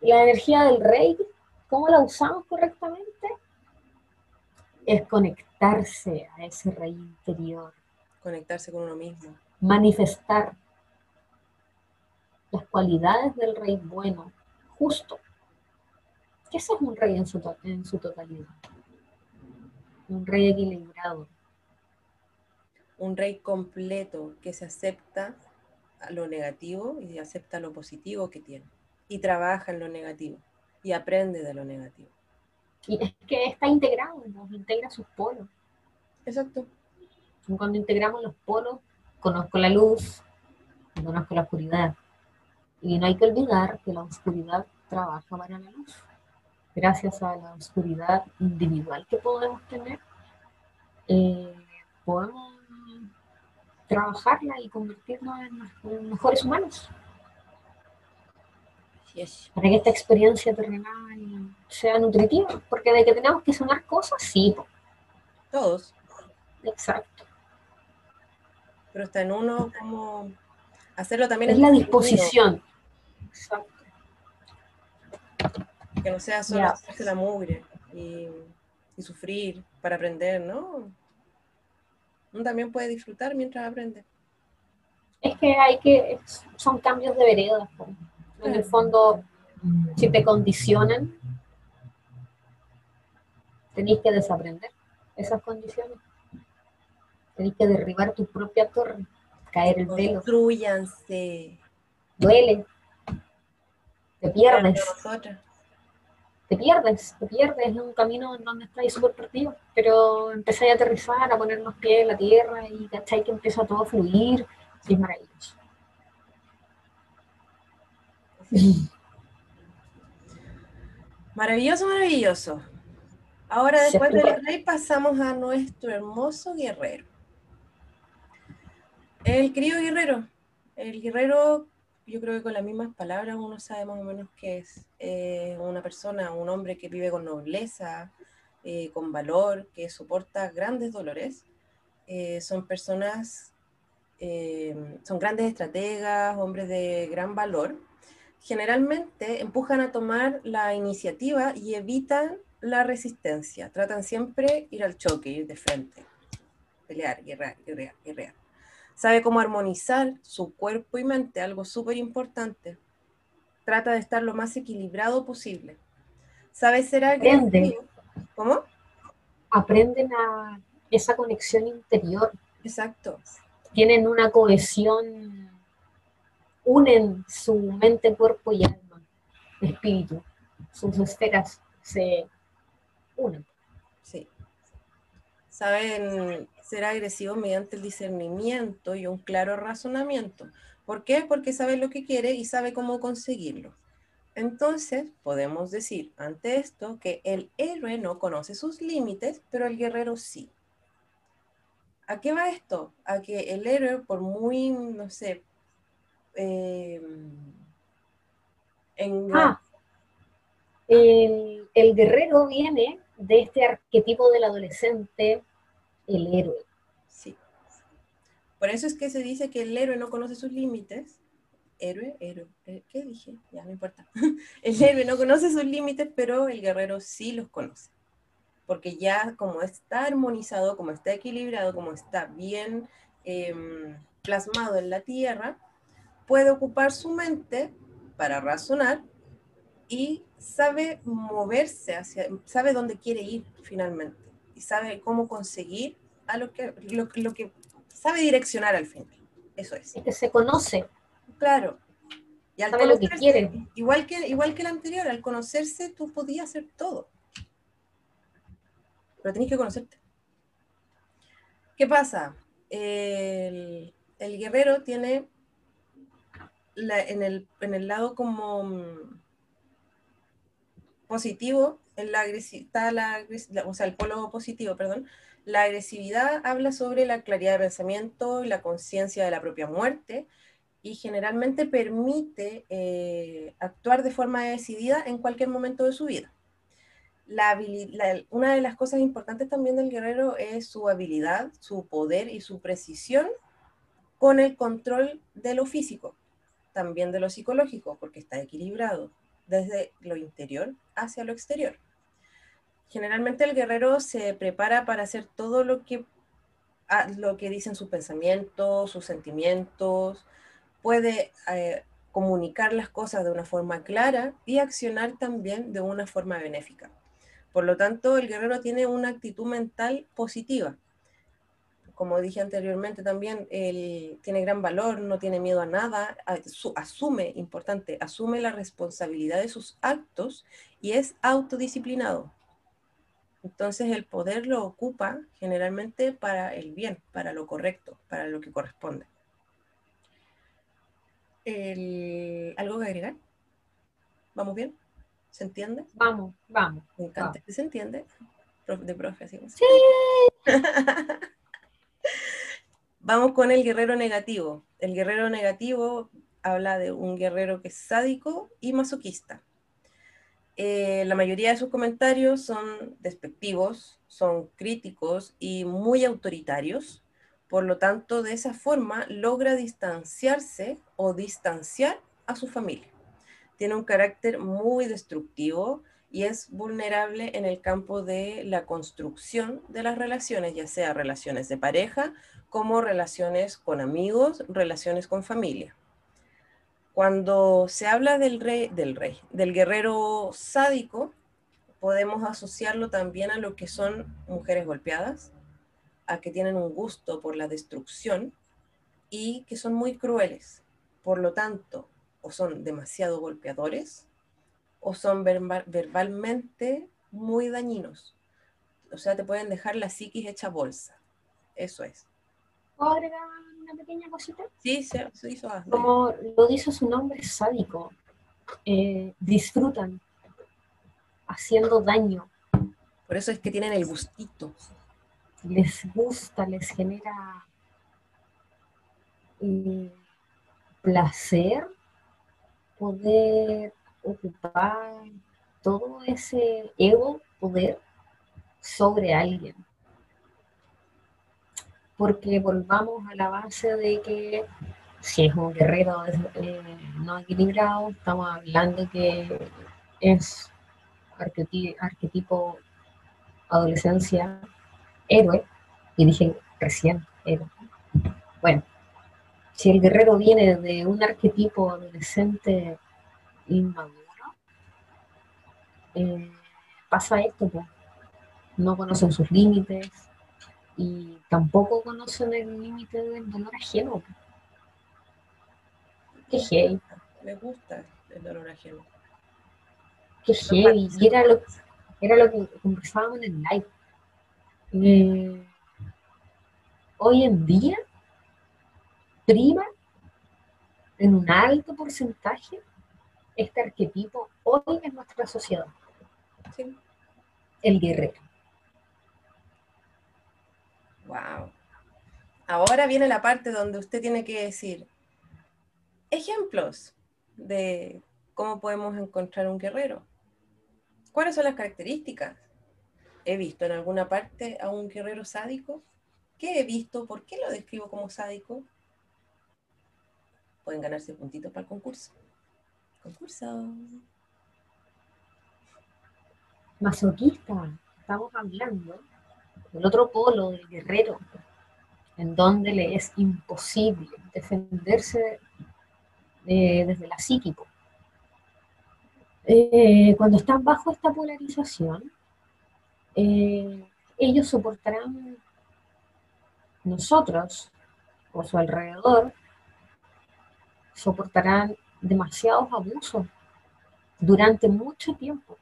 la energía del rey, ¿cómo la usamos correctamente? Es conectarse a ese rey interior. Conectarse con uno mismo. Manifestar las cualidades del rey bueno, justo. Ese es un rey en su, en su totalidad. Un rey equilibrado. Un rey completo que se acepta lo negativo y acepta lo positivo que tiene y trabaja en lo negativo y aprende de lo negativo. Y es que está integrado, nos integra sus polos. Exacto. cuando integramos los polos, conozco la luz, conozco la oscuridad. Y no hay que olvidar que la oscuridad trabaja para la luz. Gracias a la oscuridad individual que podemos tener, eh, podemos trabajarla y convertirnos en mejores humanos para que esta experiencia terrenal sea nutritiva, porque de que tenemos que sonar cosas, sí. Todos. Exacto. Pero está en uno como hacerlo también. Es la disposición. Exacto. Que no sea solo hacerse la mugre y, y, sufrir para aprender, ¿no? Uno también puede disfrutar mientras aprende. Es que hay que, son cambios de vereda. En el fondo, si te condicionan, tenéis que desaprender esas condiciones. Tenéis que derribar tu propia torre, caer el velo. Construyanse. Duele. Te pierdes. Te pierdes, te pierdes en un camino en donde estáis súper perdido. Pero empezáis a aterrizar, a poner los pies en la tierra y cacháis que empieza todo a fluir. Sí, es maravilloso. Maravilloso, maravilloso. Ahora, después del rey, pasamos a nuestro hermoso guerrero. El querido guerrero. El guerrero, yo creo que con las mismas palabras uno sabe más o menos que es eh, una persona, un hombre que vive con nobleza, eh, con valor, que soporta grandes dolores. Eh, son personas, son grandes estrategas, hombres de gran valor generalmente empujan a tomar la iniciativa y evitan la resistencia. Tratan siempre ir al choque, ir de frente, pelear, guerrear, guerrear, guerrear. Sabe cómo armonizar su cuerpo y mente, algo súper importante. Trata de estar lo más equilibrado posible. Sabe ser Aprenden. ¿Cómo? Aprenden a esa conexión interior. Exacto. Tienen una cohesión unen su mente, cuerpo y alma, espíritu. Sus esferas se unen. Sí. Saben ser agresivos mediante el discernimiento y un claro razonamiento. ¿Por qué? Porque sabe lo que quiere y sabe cómo conseguirlo. Entonces, podemos decir ante esto que el héroe no conoce sus límites, pero el guerrero sí. ¿A qué va esto? A que el héroe, por muy, no sé, Em, ah, el, guerrero viene de este arquetipo del adolescente, el héroe. Sí. Por eso es que se dice que el héroe no conoce sus límites. Héroe, héroe, eh, ¿qué dije? Ya no importa. El héroe no conoce sus límites, pero el guerrero sí los conoce. Porque ya como está armonizado, como está equilibrado, como está bien em, plasmado en la tierra, puede ocupar su mente para razonar y sabe moverse hacia, sabe dónde quiere ir finalmente y sabe cómo conseguir a lo que, lo, que sabe direccionar al final. Eso es. Es que se conoce. Claro. Y al sabe lo que quiere. Igual que, igual que el anterior, al conocerse tú podías hacer todo. Pero tenés que conocerte. ¿Qué pasa? el guerrero tiene en, el, en, el, lado como mm, positivo, en la está la, o sea, el polo positivo, perdón, la agresividad habla sobre la claridad de pensamiento y la conciencia de la propia muerte y generalmente permite eh, actuar de forma decidida en cualquier momento de su vida. una de las cosas importantes también del guerrero es su habilidad, su poder y su precisión con el control de lo físico, también de lo psicológico, porque está equilibrado desde lo interior hacia lo exterior. Generalmente el guerrero se prepara para hacer todo lo que, ah, lo que dicen sus pensamientos, sus sentimientos, puede eh, comunicar las cosas de una forma clara y accionar también de una forma benéfica. Por lo tanto, el guerrero tiene una actitud mental positiva. Como dije anteriormente también, él tiene gran valor, no tiene miedo a nada, asume, importante, asume la responsabilidad de sus actos y es autodisciplinado. Entonces el poder lo ocupa generalmente para el bien, para lo correcto, para lo que corresponde. ¿Algo que agregar? ¿Vamos bien? ¿Se entiende? Vamos, vamos. Me encanta. ¿Se entiende? De profe, así. Sí. vamos con el guerrero negativo. El guerrero negativo habla de un guerrero que es sádico y masoquista. Eh, la mayoría de sus comentarios son despectivos, son críticos y muy autoritarios. Por lo tanto, de esa forma logra distanciarse o distanciar a su familia. Tiene un carácter muy destructivo y es vulnerable en el campo de la construcción de las relaciones, ya sea relaciones de pareja como relaciones con amigos, relaciones con familia. Cuando se habla del rey, del rey, del guerrero sádico, podemos asociarlo también a lo que son mujeres golpeadas, a que tienen un gusto por la destrucción y que son muy crueles. Por lo tanto, o son demasiado golpeadores o son verbalmente muy dañinos. O sea, te pueden dejar la psiquis hecha bolsa. Eso es. ¿Puedo agregar una pequeña cosita? Sí, se, hizo. Como lo dice su nombre sádico, eh, disfrutan haciendo daño. Por eso es que tienen el gustito les gusta, les genera eh, placer poder ocupar todo ese ego, poder sobre alguien. Porque volvamos a la base de que si es un guerrero eh, no equilibrado, estamos hablando que es arquetipo adolescencia héroe, y dije recién héroe. Bueno, si el guerrero viene de un arquetipo adolescente inmaduro, eh, pasa esto, pues. no conocen sus límites y tampoco conocen el límite del dolor ajeno. Qué heavy. Me gusta el dolor ajeno. Qué heavy. Y era lo, era lo que conversábamos en el live eh, hoy en día prima en un alto porcentaje este arquetipo hoy en nuestra sociedad. El guerrero. Wow. Ahora viene la parte donde usted tiene que decir ejemplos de cómo podemos encontrar un guerrero. ¿Cuáles son las características? he visto en alguna parte a un guerrero sádico. ¿Qué he visto? ¿Por qué lo describo como sádico? Pueden ganarse puntitos para el concurso. Concurso. Masoquista. Estamos hablando del otro polo del guerrero, en donde le es imposible defenderse desde la psíquico. Eh, cuando están bajo esta polarización, eh, ellos soportarán nosotros o su alrededor soportarán demasiados abusos durante mucho tiempo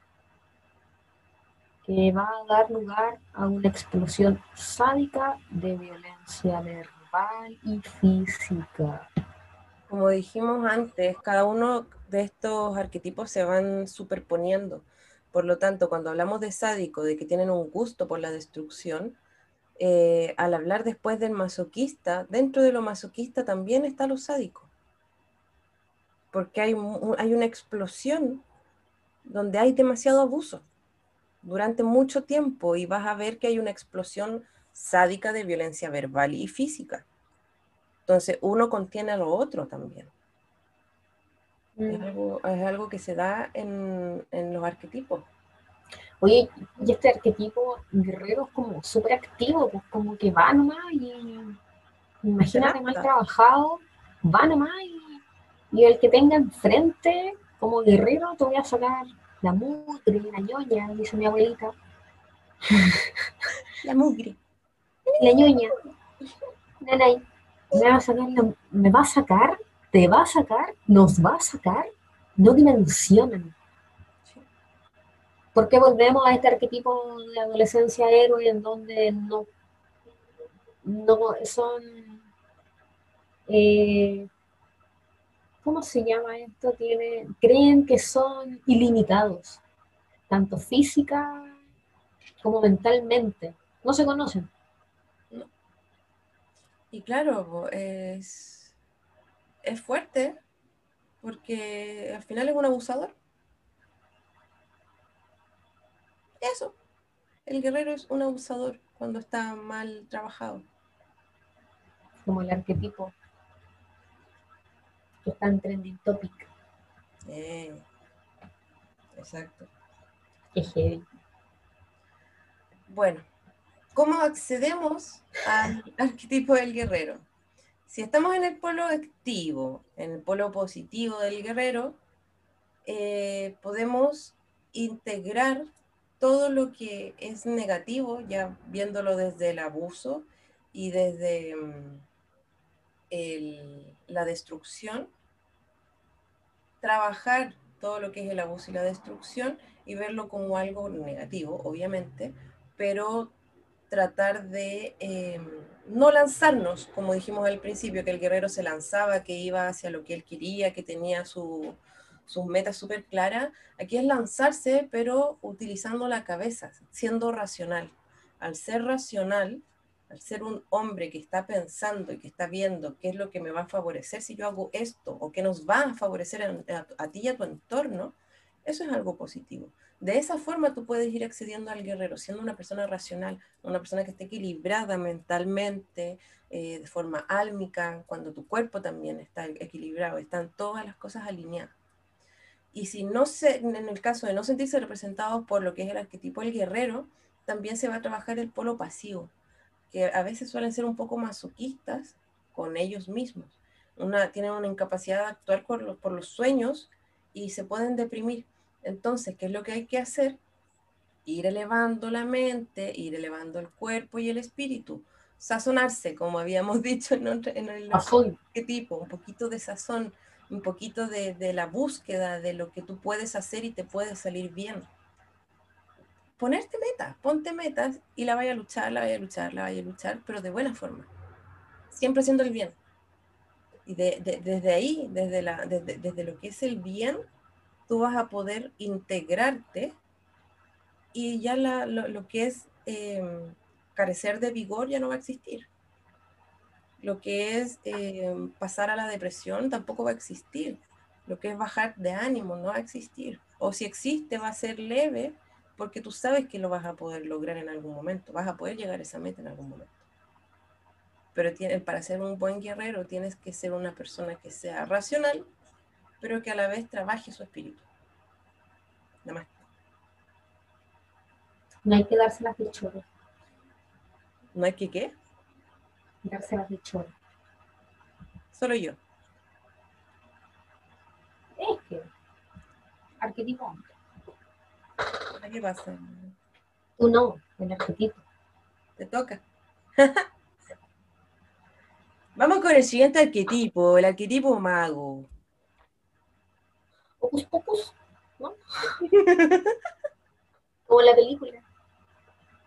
que va a dar lugar a una explosión sádica de violencia verbal y física. Como dijimos antes, cada uno de estos arquetipos se van superponiendo. Por lo tanto, cuando hablamos de sádico, de que tienen un gusto por la destrucción, eh, al hablar después del masoquista, dentro de lo masoquista también está lo sádico. porque hay, hay una explosión donde hay demasiado abuso durante mucho tiempo y vas a ver que hay una explosión sádica de violencia verbal y física. Entonces, uno contiene a lo otro también. Es Mm. algo, es algo que se da en, en los arquetipos. Oye, y este arquetipo guerrero es como súper activo, pues como que va nomás y imagínate mal trabajado, va nomás y, y el que tenga enfrente como guerrero te voy a sacar la mugre, la ñoña, dice mi abuelita, La mugre. la ñoña, nanay, me va a sacar, me va a sacar, te va a sacar, nos va a sacar, no dimensionan. Sí. ¿Por qué volvemos a este arquetipo de adolescencia héroe en donde no, no son, eh, ¿cómo se llama esto? Tiene, creen que son ilimitados, tanto física como mentalmente. No se conocen. Y claro, es, es fuerte porque al final es un abusador. Eso. El guerrero es un abusador cuando está mal trabajado. como el arquetipo que está en trending topic, Eh, exacto. es heavy. Bueno, ¿cómo accedemos al arquetipo del guerrero? Si estamos en el polo activo, en el polo positivo del guerrero, eh, podemos integrar todo lo que es negativo, ya viéndolo desde el abuso y desde mm, el- la destrucción, trabajar todo lo que es el abuso y la destrucción y verlo como algo negativo, obviamente, pero tratar de eh, no lanzarnos, como dijimos al principio, que el guerrero se lanzaba, que iba hacia lo que él quería, que tenía su- sus metas súper claras. Aquí es lanzarse, pero utilizando la cabeza, siendo racional. Al ser racional, al ser un hombre que está pensando y que está viendo qué es lo que me va a favorecer si yo hago esto, o qué nos va a favorecer a, ti y a tu entorno, eso es algo positivo. De esa forma tú puedes ir accediendo al guerrero, siendo una persona racional, una persona que esté equilibrada mentalmente, eh, de forma álmica, cuando tu cuerpo también está equilibrado, están todas las cosas alineadas. Y si no se, en el caso de no sentirse representados por lo que es el arquetipo del guerrero, también se va a trabajar el polo pasivo, que a veces suelen ser un poco masoquistas con ellos mismos. Una, tienen una incapacidad de actuar por los, por los sueños y se pueden deprimir. Entonces, ¿qué es lo que hay que hacer? Ir elevando la mente, ir elevando el cuerpo y el espíritu. Sazonarse, como habíamos dicho en, otro- en el Azul. arquetipo, un poquito de sazón, un poquito de, de la búsqueda de lo que tú puedes hacer y te puede salir bien. Ponerte metas, ponte metas y la vaya a luchar, la vaya a luchar, la vaya a luchar, pero de buena forma. Siempre haciendo el bien. Y de- de- desde ahí, desde, lo que es el bien, tú vas a poder integrarte y ya lo que es em, carecer de vigor ya no va a existir. Lo que es em, pasar a la depresión tampoco va a existir. Lo que es bajar de ánimo no va a existir. O si existe va a ser leve porque tú sabes que lo vas a poder lograr en algún momento. Vas a poder llegar a esa meta en algún momento. Pero tiene- para ser un buen guerrero tienes que ser una persona que sea racional, pero que a la vez trabaje su espíritu. Nada más. No hay que dárselas de choro. No hay que qué, Dárselas de choro. solo yo. Es que. Arquetipo. ¿Qué pasa? Tú no, el arquetipo. Te toca. Vamos con el siguiente arquetipo, el arquetipo mago. Pocus pocus, ¿no? Como la película.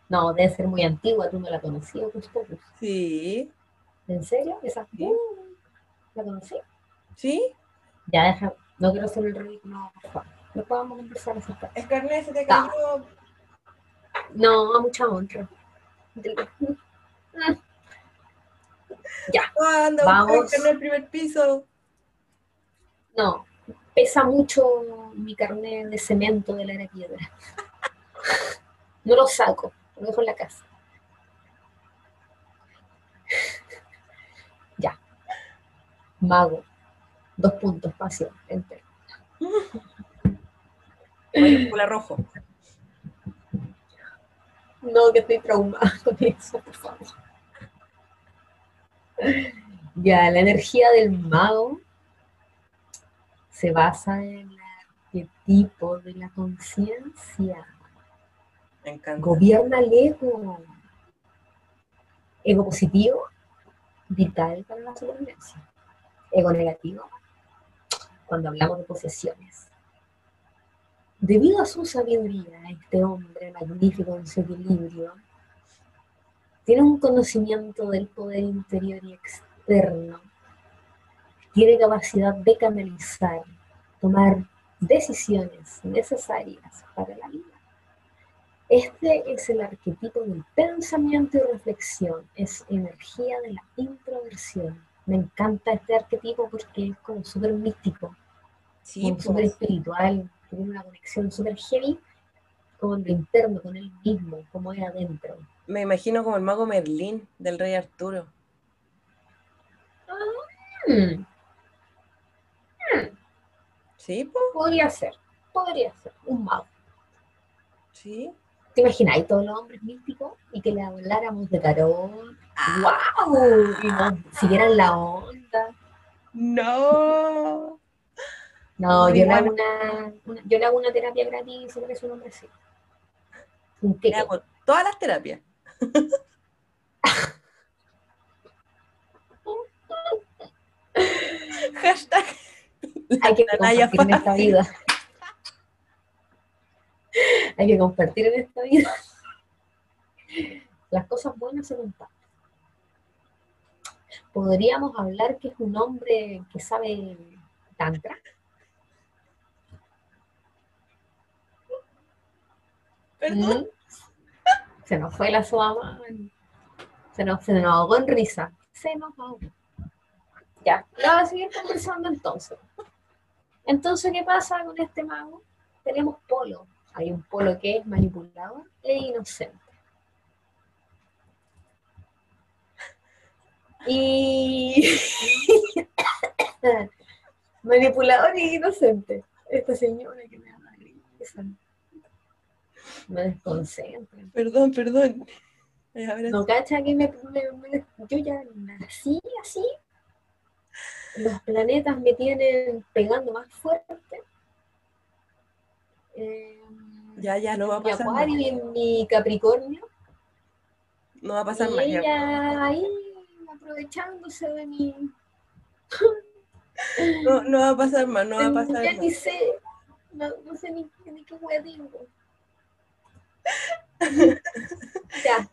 No, debe ser muy antigua, tú no la conocías, Pocus pocus. Sí, ¿En serio? ¿Esa? Sí. Uh, ¿La conocí? sí. Ya, deja. No quiero hacer el ridículo, por favor. Vamos a conversar acerca. Escarné, se te cayó. No, a mucha honra. Ya, Anda, Vamos. El primer piso. no, pesa mucho mi carnet de cemento de la era piedra. No lo saco, lo dejo en la casa. Ya. Mago. Dos puntos, espacio, enter. Mayúscula rojo. No, que estoy traumada con eso, por favor. Ya, la energía del mago se basa en el arquetipo de la conciencia. Me encanta. Gobierna el ego. Ego positivo, vital para la supervivencia. Ego negativo, cuando hablamos de posesiones. Debido a su sabiduría, este hombre magnífico en su equilibrio, tiene un conocimiento del poder interior y externo, tiene capacidad de canalizar, tomar decisiones necesarias para la vida. Este es el arquetipo del pensamiento y reflexión, es energía de la introversión. Me encanta este arquetipo porque es como súper místico, Sí, como pues. súper espiritual, tiene una conexión súper heavy con lo interno, con él mismo, como es adentro. me imagino como el mago Merlín del rey Arturo. Hmm, Sí, pues, podría ser, podría ser, un mago. sí. ¿Te imagináis todos los hombres místicos y que le habláramos de tarot? Ah. ¡Wow! Y nos siguieran la onda. No. No, yo le, hago una, una- yo le hago una terapia gratis sobre su nombre así. Un Le hago todas las terapias. Hashtag. Hay que compartir en esta vida. Hay que compartir en esta vida. Las cosas buenas se comparten. Podríamos hablar que es un hombre que sabe tantra. Se nos fue la suama. Se nos, se nos ahogó en risa. Se nos ahogó. Ya, la voy a seguir conversando entonces. Entonces, ¿qué pasa con este mago? Tenemos polo. Hay un polo que es manipulador e inocente. Y manipulador e inocente. Esta señora que me da risa. Me desconcentra. Perdón, perdón. Ahora No cacha que me, me- me- yo ya nací así. Los planetas me tienen pegando más fuerte. Eh, Ya, ya, no va a mi pasar más. Acuario y mi Capricornio. No va a pasar ya. ella ahí aprovechándose de mi. No, no va a pasar más, no va a pasar ya más. ni sé. No, no sé ni, ni qué hueá digo. ya.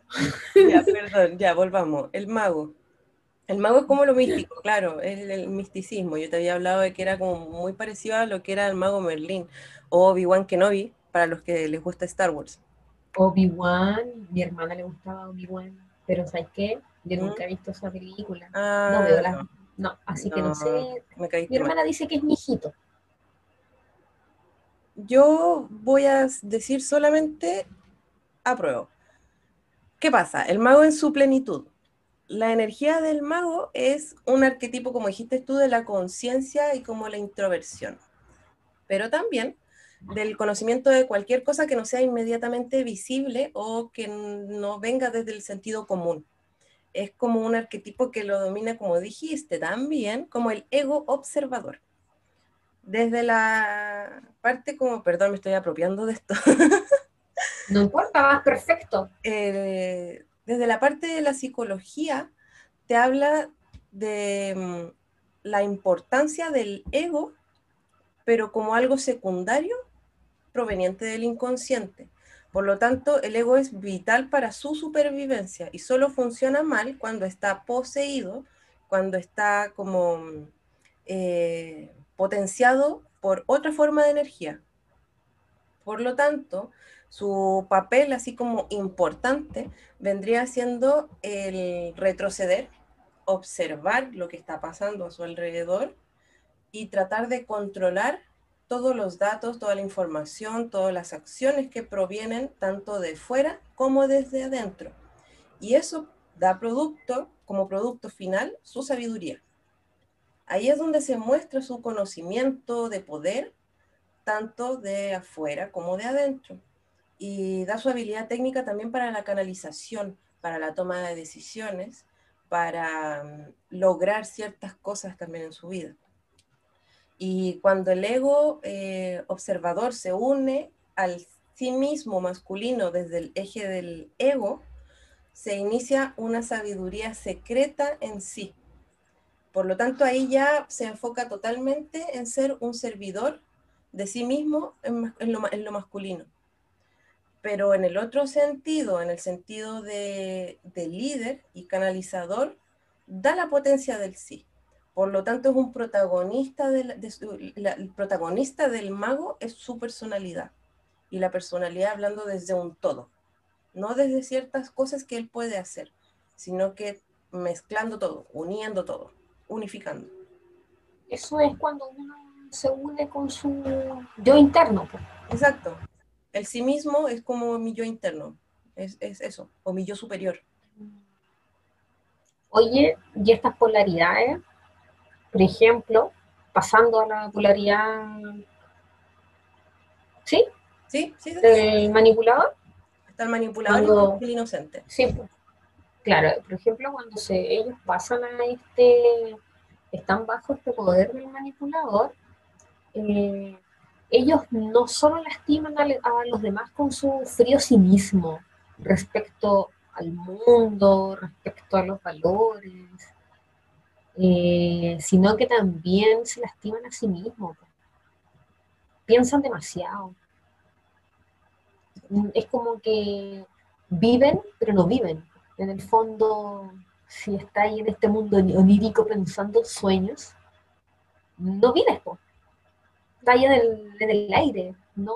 Ya, perdón, ya, volvamos. El mago. El mago es como lo místico, claro, es el, el misticismo. Yo te había hablado de que era como muy parecido a lo que era el mago Merlín o Obi-Wan Kenobi, para los que les gusta Star Wars. Obi-Wan, mi hermana le gustaba Obi-Wan, pero ¿sabes qué? Yo ¿Mm? nunca he visto esa película. Ah, No veo la... No, así que no sé. Mi mal. hermana dice que es mi hijito. Yo voy a decir solamente apruebo. ¿Qué pasa? El mago en su plenitud. La energía del mago es un arquetipo, como dijiste tú, de la conciencia y como la introversión. Pero también del conocimiento de cualquier cosa que no sea inmediatamente visible o que no venga desde el sentido común. Es como un arquetipo que lo domina, como dijiste, también como el ego observador desde la parte como, perdón, me estoy apropiando de esto, No importa, vas perfecto. eh, desde la parte de la psicología te habla de mm, la importancia del ego, pero como algo secundario proveniente del inconsciente. Por lo tanto, el ego es vital para su supervivencia y solo funciona mal cuando está poseído, cuando está como mm, eh, potenciado por otra forma de energía. Por lo tanto, su papel así como importante vendría siendo el retroceder, observar lo que está pasando a su alrededor y tratar de controlar todos los datos, toda la información, todas las acciones que provienen tanto de fuera como desde adentro. Y eso da producto, como producto final, su sabiduría. Ahí es donde se muestra su conocimiento de poder, tanto de afuera como de adentro. Y da su habilidad técnica también para la canalización, para la toma de decisiones, para mm, lograr ciertas cosas también en su vida. Y cuando el ego eh, observador se une al sí mismo masculino desde el eje del ego, se inicia una sabiduría secreta en sí. Por lo tanto, ahí ya se enfoca totalmente en ser un servidor de sí mismo en, lo, masculino. Pero en el otro sentido, en el sentido de, de líder y canalizador, da la potencia del sí. Por lo tanto, es un protagonista, de, el protagonista del mago es su personalidad. Y la personalidad hablando desde un todo, no desde ciertas cosas que él puede hacer, sino que mezclando todo, uniendo todo, unificando. Eso es cuando uno se une con su yo interno. Exacto. El sí mismo es como mi yo interno, es, es eso, o mi yo superior. Oye, y estas polaridades, por ejemplo, pasando a la polaridad, ¿sí? Sí, sí. sí Del manipulador. Está el manipulador y el inocente. Sí, pues. claro, por ejemplo, cuando se, ellos pasan a este, están bajo este poder del manipulador, eh, ellos no solo lastiman a, los demás con su frío cinismo respecto al mundo, respecto a los valores, eh, sino que también se lastiman a sí mismos. Piensan demasiado. Es como que viven, pero no viven. En el fondo, si está ahí en este mundo onírico pensando sueños, no vives, está ahí en el, en el aire, no,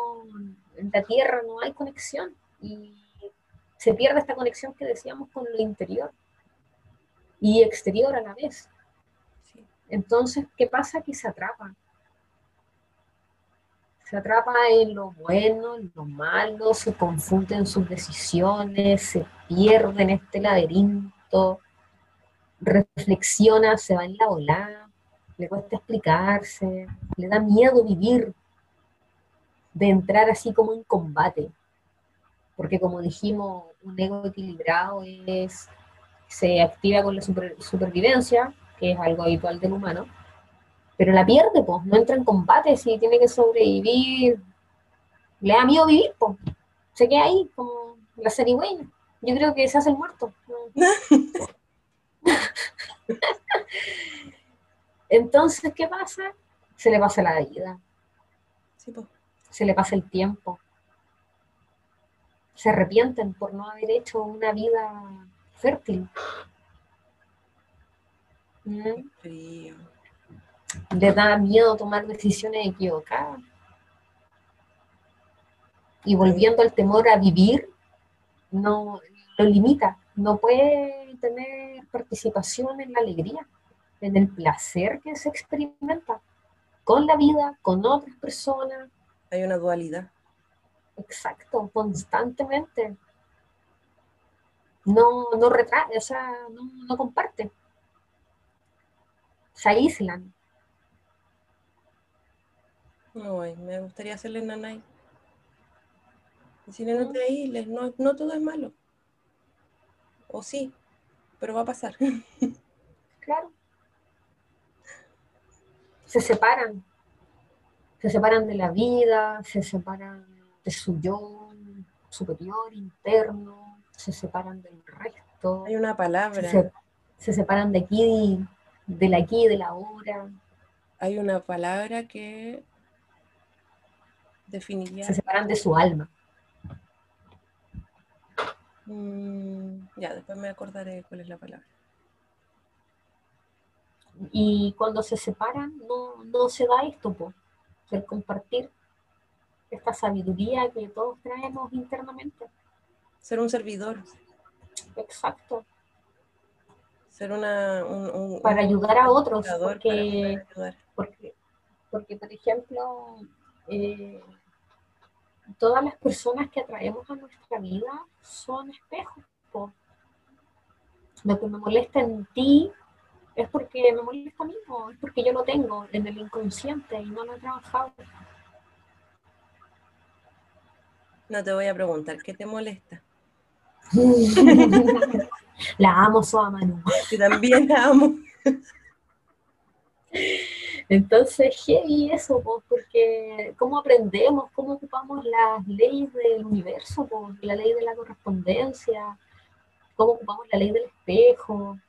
en la tierra no hay conexión y se pierde esta conexión que decíamos con lo interior y exterior a la vez. Entonces, ¿qué pasa? Que se atrapa. Se atrapa en lo bueno, en lo malo, se confunde en sus decisiones, se pierde en este laberinto, reflexiona, se va en la ola, le cuesta explicarse, le da miedo vivir, de entrar así como en combate. Porque como dijimos, un ego equilibrado es, se activa con la supervivencia, que es algo habitual del humano, pero la pierde, pues, no entra en combate si tiene que sobrevivir, le da miedo vivir, pues, se queda ahí como la zarigüeya. Yo creo que se hace el muerto. Entonces, ¿qué pasa? Se le pasa la vida. Se le pasa el tiempo. Se arrepienten por no haber hecho una vida fértil. Le da miedo tomar decisiones equivocadas. Y volviendo al temor a vivir, no lo limita. No puede tener participación en la alegría, en el placer que se experimenta con la vida, con otras personas. Hay una dualidad. Exacto, constantemente. No, no retrae, o sea, no, no comparte se aíslan. me gustaría hacerle nanay. Si no te aísles, no, no todo es malo. O sí, pero va a pasar. Claro. Se separan. Se separan de la vida, se separan de su yo superior, interno, se separan del resto. Hay una palabra. Se, se separan de aquí del aquí y de la ahora. Hay una palabra que definiría. Se separan de su alma. Mm, ya, después me acordaré cuál es la palabra. Y cuando se separan, no, no se da esto, por el compartir esta sabiduría que todos traemos internamente. Ser un servidor. Exacto ser una, para ayudar a otros, porque, porque, porque, por ejemplo, eh, todas las personas que atraemos a nuestra vida son espejos. po. Lo que me molesta en ti es porque me molesta a mí, po, es porque yo lo tengo en el inconsciente y no lo he trabajado. No te voy a preguntar, ¿qué te molesta? La amo, Soa Manu. Que también la amo. Entonces, heavy eso, po, porque cómo aprendemos, cómo ocupamos las leyes del universo, la ley de la correspondencia, cómo ocupamos la ley del espejo.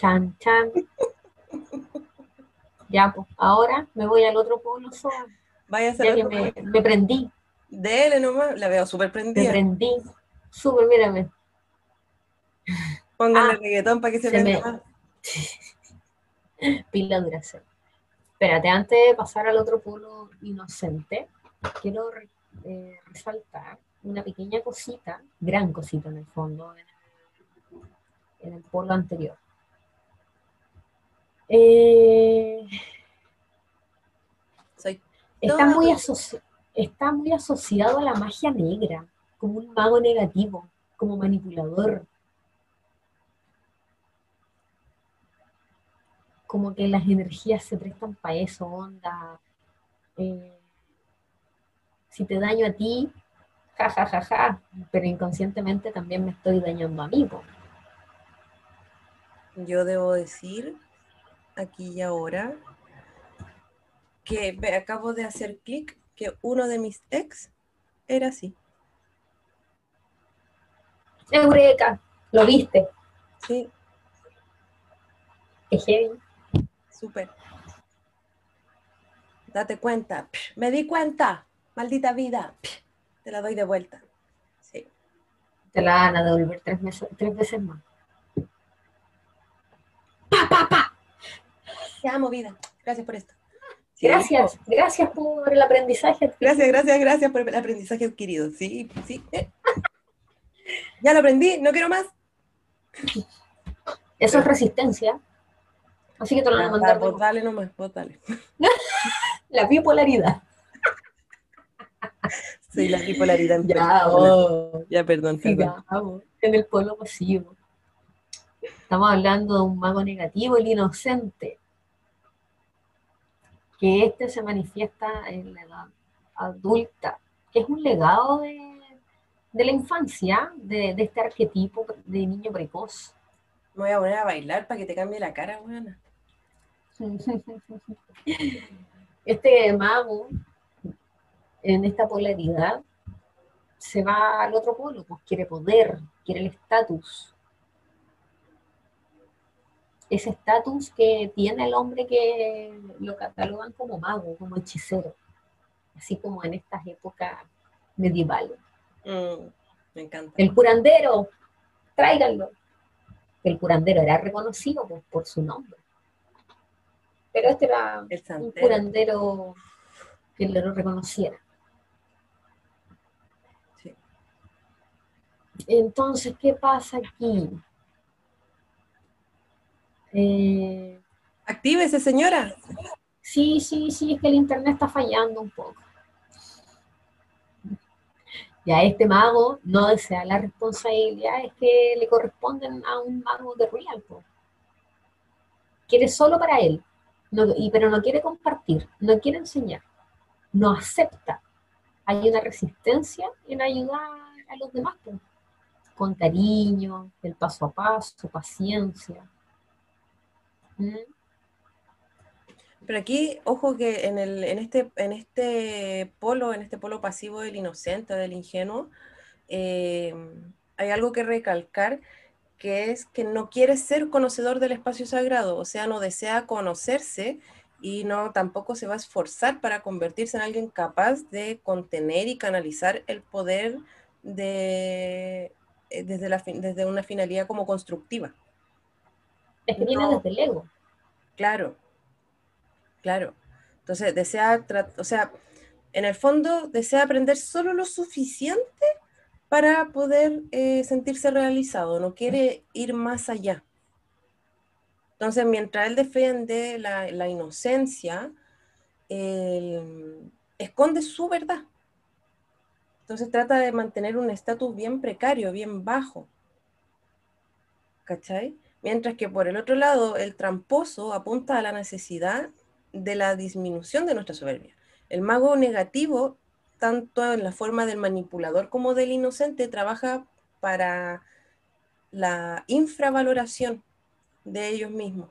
Chan, chan. Ya, pues, ahora me voy al otro polo, Soa, Vaya a ya que hacer me, me prendí, Dele nomás, la veo súper me prendida. prendí. Súper, mírame. Póngale Ah, reggaetón para que se se me- más. Pila Duracell. Espérate, antes de pasar al otro polo inocente, quiero eh, resaltar una pequeña cosita, gran cosita en el fondo, en el, en el polo anterior. Eh, Soy está, muy está muy asociado a la magia negra, como un mago negativo, como manipulador. Como que las energías se prestan para eso, onda. eh, si te daño a ti, ja, ja, ja, ja, pero inconscientemente también me estoy dañando a mí. po. Yo debo decir aquí y ahora que me acabo de hacer clic que uno de mis ex era así. Eureka, lo viste, Sí, qué heavy. súper. Date cuenta. Psh, Me di cuenta. Maldita vida. Psh, Te la doy de vuelta. Sí. Te la van a devolver tres, meses- tres veces más. Pa, pa, pa. Te amo, vida. Gracias por esto. Sí, Gracias, gracias por el aprendizaje. Gracias, gracias, gracias por el aprendizaje adquirido. Sí, sí. eh. Ya lo aprendí, no quiero más. Eso es resistencia. Así que te lo van a Ya, mandar. vos dale nomás, vos dale. La bipolaridad. Sí, la bipolaridad. en Ya, oh, Ya, perdón, perdón. en el polo pasivo. Estamos hablando de un mago negativo, el inocente. Que este se manifiesta en la edad adulta, que es un legado de, de la infancia, de, de este arquetipo de niño precoz. Me voy a poner a bailar para que te cambie la cara, buena. Este mago, en esta polaridad, se va al otro polo, pues quiere poder, quiere el estatus. Ese estatus que tiene el hombre que lo catalogan como mago, como hechicero, así como en estas épocas medievales. Mm, me encanta. El curandero, tráiganlo. El curandero era reconocido por su nombre. Pero este era El un curandero que lo reconociera. Sí. Entonces, ¿qué pasa aquí? Eh, Actívese, señora. sí, sí, sí, es que el internet está fallando un poco. Y a este mago no desea las responsabilidades que le corresponden a un mago de real. po. Quiere solo para él, no- y, pero no quiere compartir, no quiere enseñar, no acepta. Hay una resistencia en ayudar a los demás, po. con cariño, el paso a paso, paciencia. Pero aquí, ojo que en, el, en, este, en este polo, en este polo pasivo del inocente, del ingenuo, eh, hay algo que recalcar, que es que no quiere ser conocedor del espacio sagrado, o sea, no desea conocerse y no tampoco se va a esforzar para convertirse en alguien capaz de contener y canalizar el poder de, eh, desde, la, desde una finalidad como constructiva. Es que viene No. desde el ego. Claro, claro. Entonces, desea, o sea, en el fondo desea aprender solo lo suficiente para poder eh, sentirse realizado, no quiere ir más allá. Entonces, mientras él defiende la, la inocencia, él esconde su verdad. Entonces trata de mantener un estatus bien precario, bien bajo. ¿Cachai? Mientras que por el otro lado, el tramposo apunta a la necesidad de la disminución de nuestra soberbia. El mago negativo, tanto en la forma del manipulador como del inocente, trabaja para la infravaloración de ellos mismos.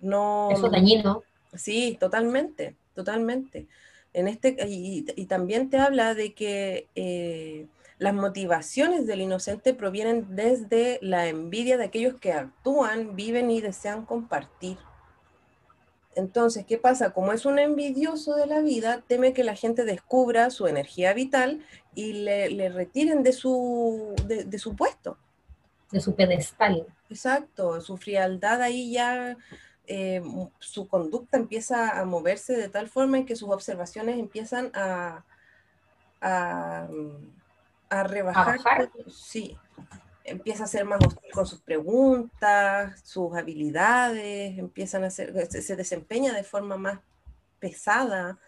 No, Eso es dañino. Sí, totalmente, totalmente. En este, y, y también te habla de que eh, las motivaciones del inocente provienen desde la envidia de aquellos que actúan, viven y desean compartir. Entonces, ¿qué pasa? Como es un envidioso de la vida, teme que la gente descubra su energía vital y le, le retiren de su, de, de su puesto. De su pedestal. Exacto, su frialdad ahí ya, eh, su conducta empieza a moverse de tal forma en que sus observaciones empiezan a, a, a rebajar. ¿A bajar? Sí, empieza a ser más hostil con sus preguntas, sus habilidades, empiezan a ser, se, se desempeña de forma más pesada.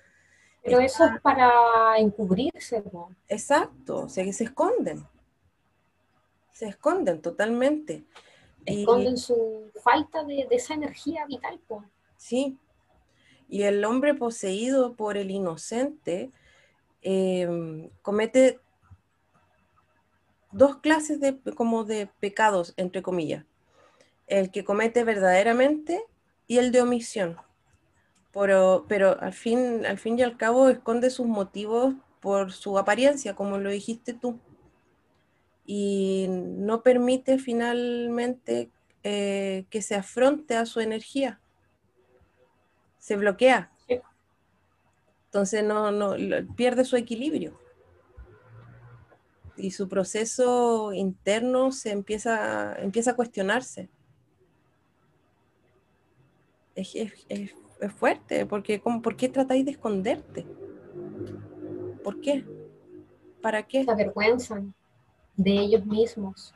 Pero Está- eso es para encubrirse. ¿no? Exacto, o sea que se esconden. Se esconden totalmente. Y- Esconden su falta de, de esa energía vital. po. Sí. Y el hombre poseído por el inocente eh, comete dos clases de, como de pecados, entre comillas. El que comete verdaderamente y el de omisión. Pero, pero al fin, al fin y al cabo esconde sus motivos por su apariencia, como lo dijiste tú. Y no permite finalmente eh, que se afronte a su energía. Se bloquea. Entonces no, no pierde su equilibrio. Y su proceso interno se empieza, empieza a cuestionarse. Es, es- es- es fuerte, porque ¿cómo- ¿por qué tratáis de esconderte? ¿Por qué? ¿Para qué? Se avergüenzan de ellos mismos.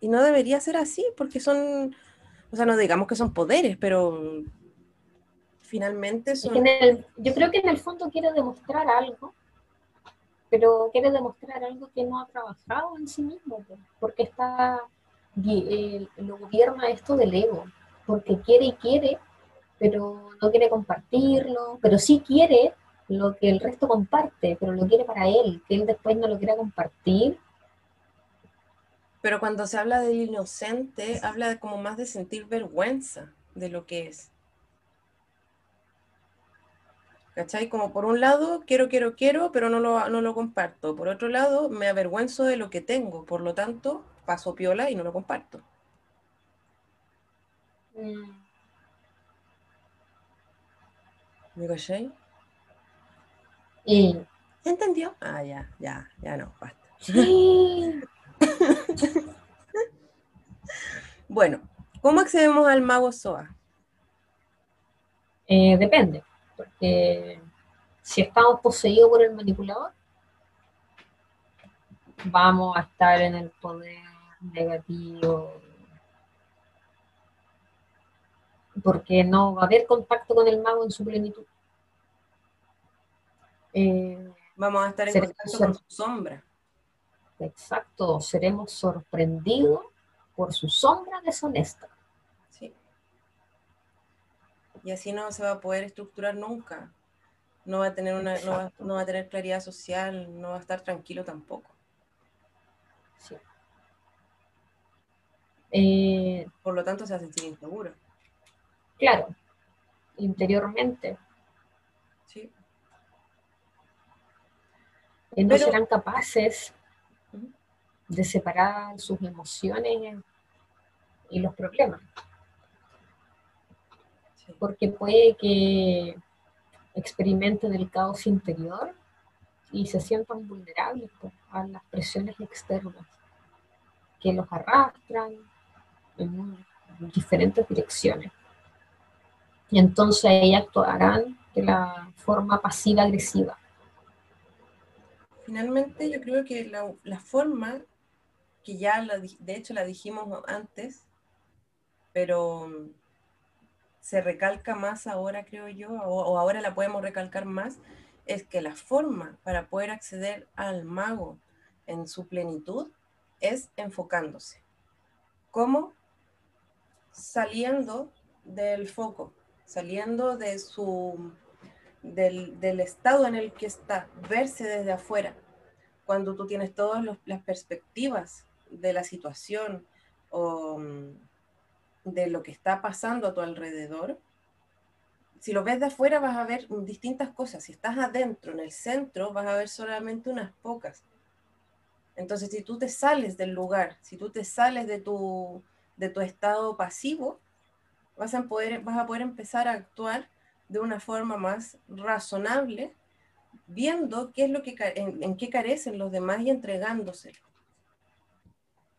Y no debería ser así, porque son, o sea, no digamos que son poderes, pero finalmente son... en el- yo creo que en el fondo quiere demostrar algo, pero quiere demostrar algo que no ha trabajado en sí mismo, po, porque está, lo gobierna esto del ego, porque quiere y quiere, pero no quiere compartirlo, pero sí quiere lo que el resto comparte, pero lo quiere para él, que él después no lo quiera compartir, Pero cuando se habla del inocente, habla como más de sentir vergüenza de lo que es. ¿Cachai? Como por un lado, quiero, quiero, quiero, pero no lo, no lo comparto. Por otro lado, me avergüenzo de lo que tengo. Por lo tanto, paso piola y no lo comparto. mm, ¿Me cachai? y ¿Entendió? Ah, ya, ya, ya no, basta. sí, Bueno, ¿cómo accedemos al mago Soa? Eh, depende, porque si estamos poseídos por el manipulador, vamos a estar en el poder negativo, porque no va a haber contacto con el mago en su plenitud. Eh, Vamos a estar en contacto con su sombra. exacto, seremos sorprendidos por su sombra deshonesta. Y así no se va a poder estructurar nunca. No va a tener una, no va, Exacto. no va a tener claridad social, no va a estar tranquilo tampoco. Sí. Eh, Por lo tanto, se va a sentir inseguro. claro, interiormente Sí. eh, no Pero- serán capaces de separar sus emociones y los problemas. Porque puede que experimenten el caos interior y se sientan vulnerables a las presiones externas que los arrastran en diferentes direcciones. Y entonces ahí actuarán de la forma pasiva-agresiva. Finalmente, yo creo que la, la forma que ya la de hecho la dijimos antes, pero se recalca más ahora, creo yo, o, ahora la podemos recalcar más, es que la forma para poder acceder al mago en su plenitud es enfocándose. ¿Cómo? Saliendo del foco, saliendo de su, del, del estado en el que está, verse desde afuera. Cuando tú tienes todas las perspectivas de la situación mm, de lo que está pasando a tu alrededor, si lo ves de afuera vas a ver distintas cosas. Si estás adentro, en el centro, vas a ver solamente unas pocas. Entonces, si tú te sales del lugar, si tú te sales de tu, de tu estado pasivo, vas a, poder, vas a poder empezar a actuar de una forma más razonable, viendo qué es lo que, en, qué carecen los demás y entregándoselo.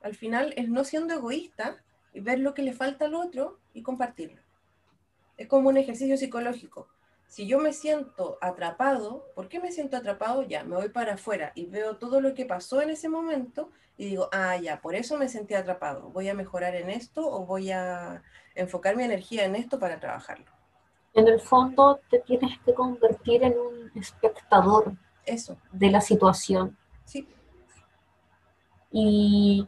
Al final es no siendo egoísta ver lo que le falta al otro y compartirlo. Es como un ejercicio psicológico. Si yo me siento atrapado, ¿por qué me siento atrapado? Ya, me voy para afuera y veo todo lo que pasó en ese momento y digo, ah, ya, por eso me sentí atrapado. Voy a mejorar en esto o voy a enfocar mi energía en esto para trabajarlo. En el fondo te tienes que convertir en un espectador Eso, de la situación. sí. Y,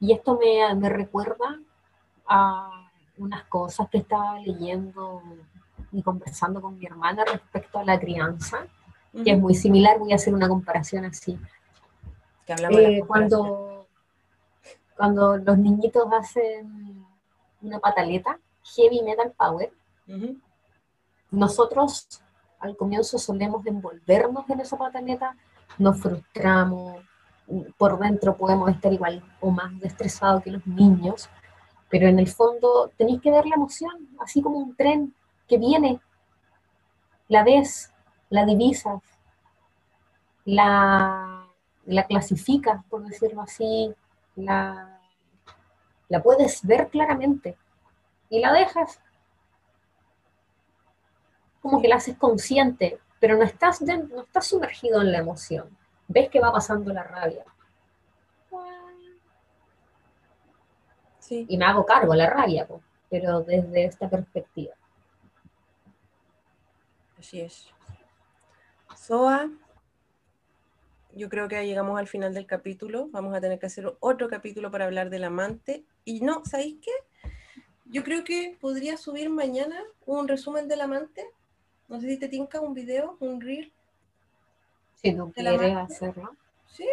y esto me, me recuerda a unas cosas que estaba leyendo y conversando con mi hermana respecto a la crianza, que es muy similar, voy a hacer una comparación así. Que Eh, cuando, cuando los niñitos hacen una pataleta, heavy metal power, Ujú. nosotros al comienzo solemos envolvernos en esa pataleta, nos frustramos, por dentro podemos estar igual o más estresados que los niños, pero en el fondo tenéis que ver la emoción, así como un tren que viene, la ves, la divisas, la, la clasificas, por decirlo así, la, la puedes ver claramente y la dejas como que la haces consciente, pero no estás, den- no estás sumergido en la emoción. Ves que va pasando la rabia. Sí. Y me hago cargo la rabia, pero desde esta perspectiva. Así es. Soa, yo creo que ya llegamos al final del capítulo. Vamos a tener que hacer otro capítulo para hablar del amante. Y no, ¿sabéis qué? Yo creo que podría subir mañana un resumen del amante. No sé si te tinca un video, un reel, Si la quieres hacerlo. ¿sí?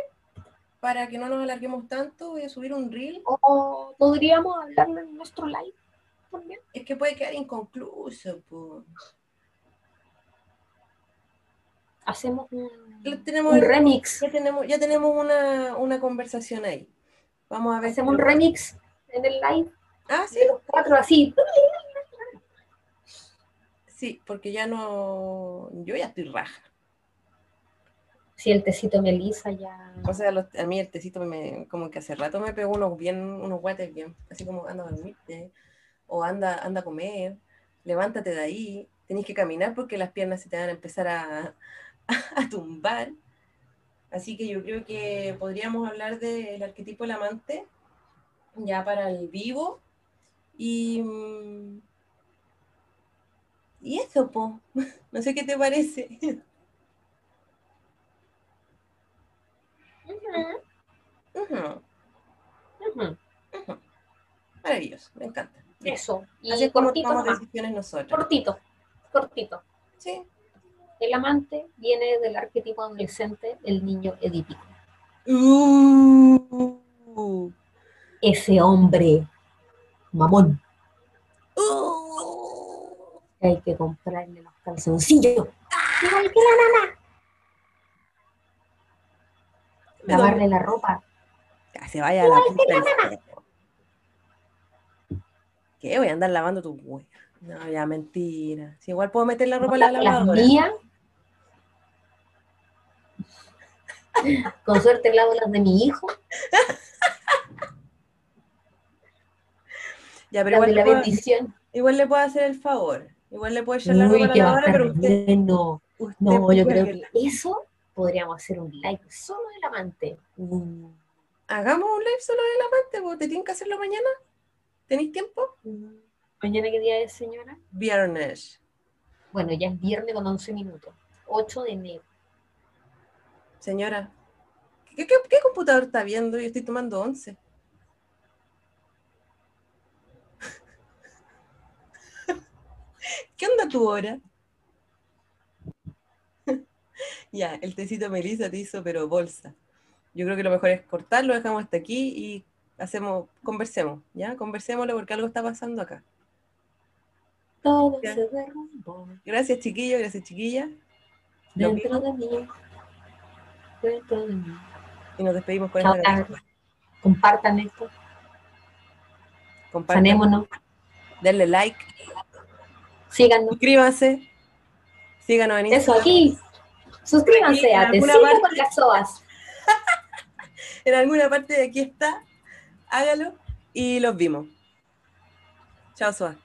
Para que no nos alarguemos tanto, voy a subir un reel. O podríamos hablarlo en nuestro live también. Es que puede quedar inconcluso, po. Hacemos un, tenemos, un remix. ya tenemos, ya tenemos una, una conversación ahí. Vamos a ver. Hacemos un remix en el live Ah, sí. de los cuatro así. Sí, porque ya no. Yo ya estoy raja. Si el tecito Melisa ya. O sea, a mí el tecito me, como que hace rato me pegó unos bien, unos guates bien, así como anda a dormirte, o anda, anda a comer, levántate de ahí, tenés que caminar porque las piernas se te van a empezar a, a tumbar. Así que yo creo que podríamos hablar del arquetipo del amante ya para el vivo. Y, mm, y eso, po. No sé qué te parece. Maravilloso, me encanta. Eso. Y Así es como cortito tomamos decisiones nosotros. Cortito. Cortito. Sí. El amante viene del arquetipo adolescente, el niño edípico. Uh, Ese hombre mamón uh. hay que comprarle los calzoncillos. Igual que la nana. Lavarle la ropa. Ya se vaya a la puta. ¿Qué? Voy a andar lavando tu hueá. No, ya, mentira. Si igual puedo meter la ropa en la las lavadora. mías. Con suerte lavo las de mi hijo. Ya, pero Las igual la le, puedo, bendición. igual le puedo hacer el favor. Igual le puedo echar la ropa Uy, a la lavadora, pero usted, No, usted no, yo creo que eso podríamos hacer un live solo del amante. Mm. hagamos un live solo del amante, ¿vos te tienen que hacerlo mañana? ¿Tenéis tiempo? ¿Mañana qué día es, señora? Viernes. Bueno, ya es viernes con 11 minutos. 8 de enero. Señora, ¿qué, qué, qué computador está viendo? Yo estoy tomando 11. ¿Qué onda tu hora? ya, el tecito Melissa te hizo, pero bolsa. Yo creo que lo mejor es cortarlo, dejamos hasta aquí y hacemos, conversemos, ¿ya? Conversémoslo porque algo está pasando acá. Todo Ya. se derrumbó Gracias, chiquillos, gracias, chiquillas. Lo dentro de mí. Dentro de mí. Y nos despedimos con esta canción. Compartan esto. Compartan, Sanémonos. denle like, Síganos. suscríbanse, síganos en Eso Instagram. aquí. Suscríbanse a parte. con las soas. En alguna parte de aquí está. Hágalo y los vimos. Chao, Suá.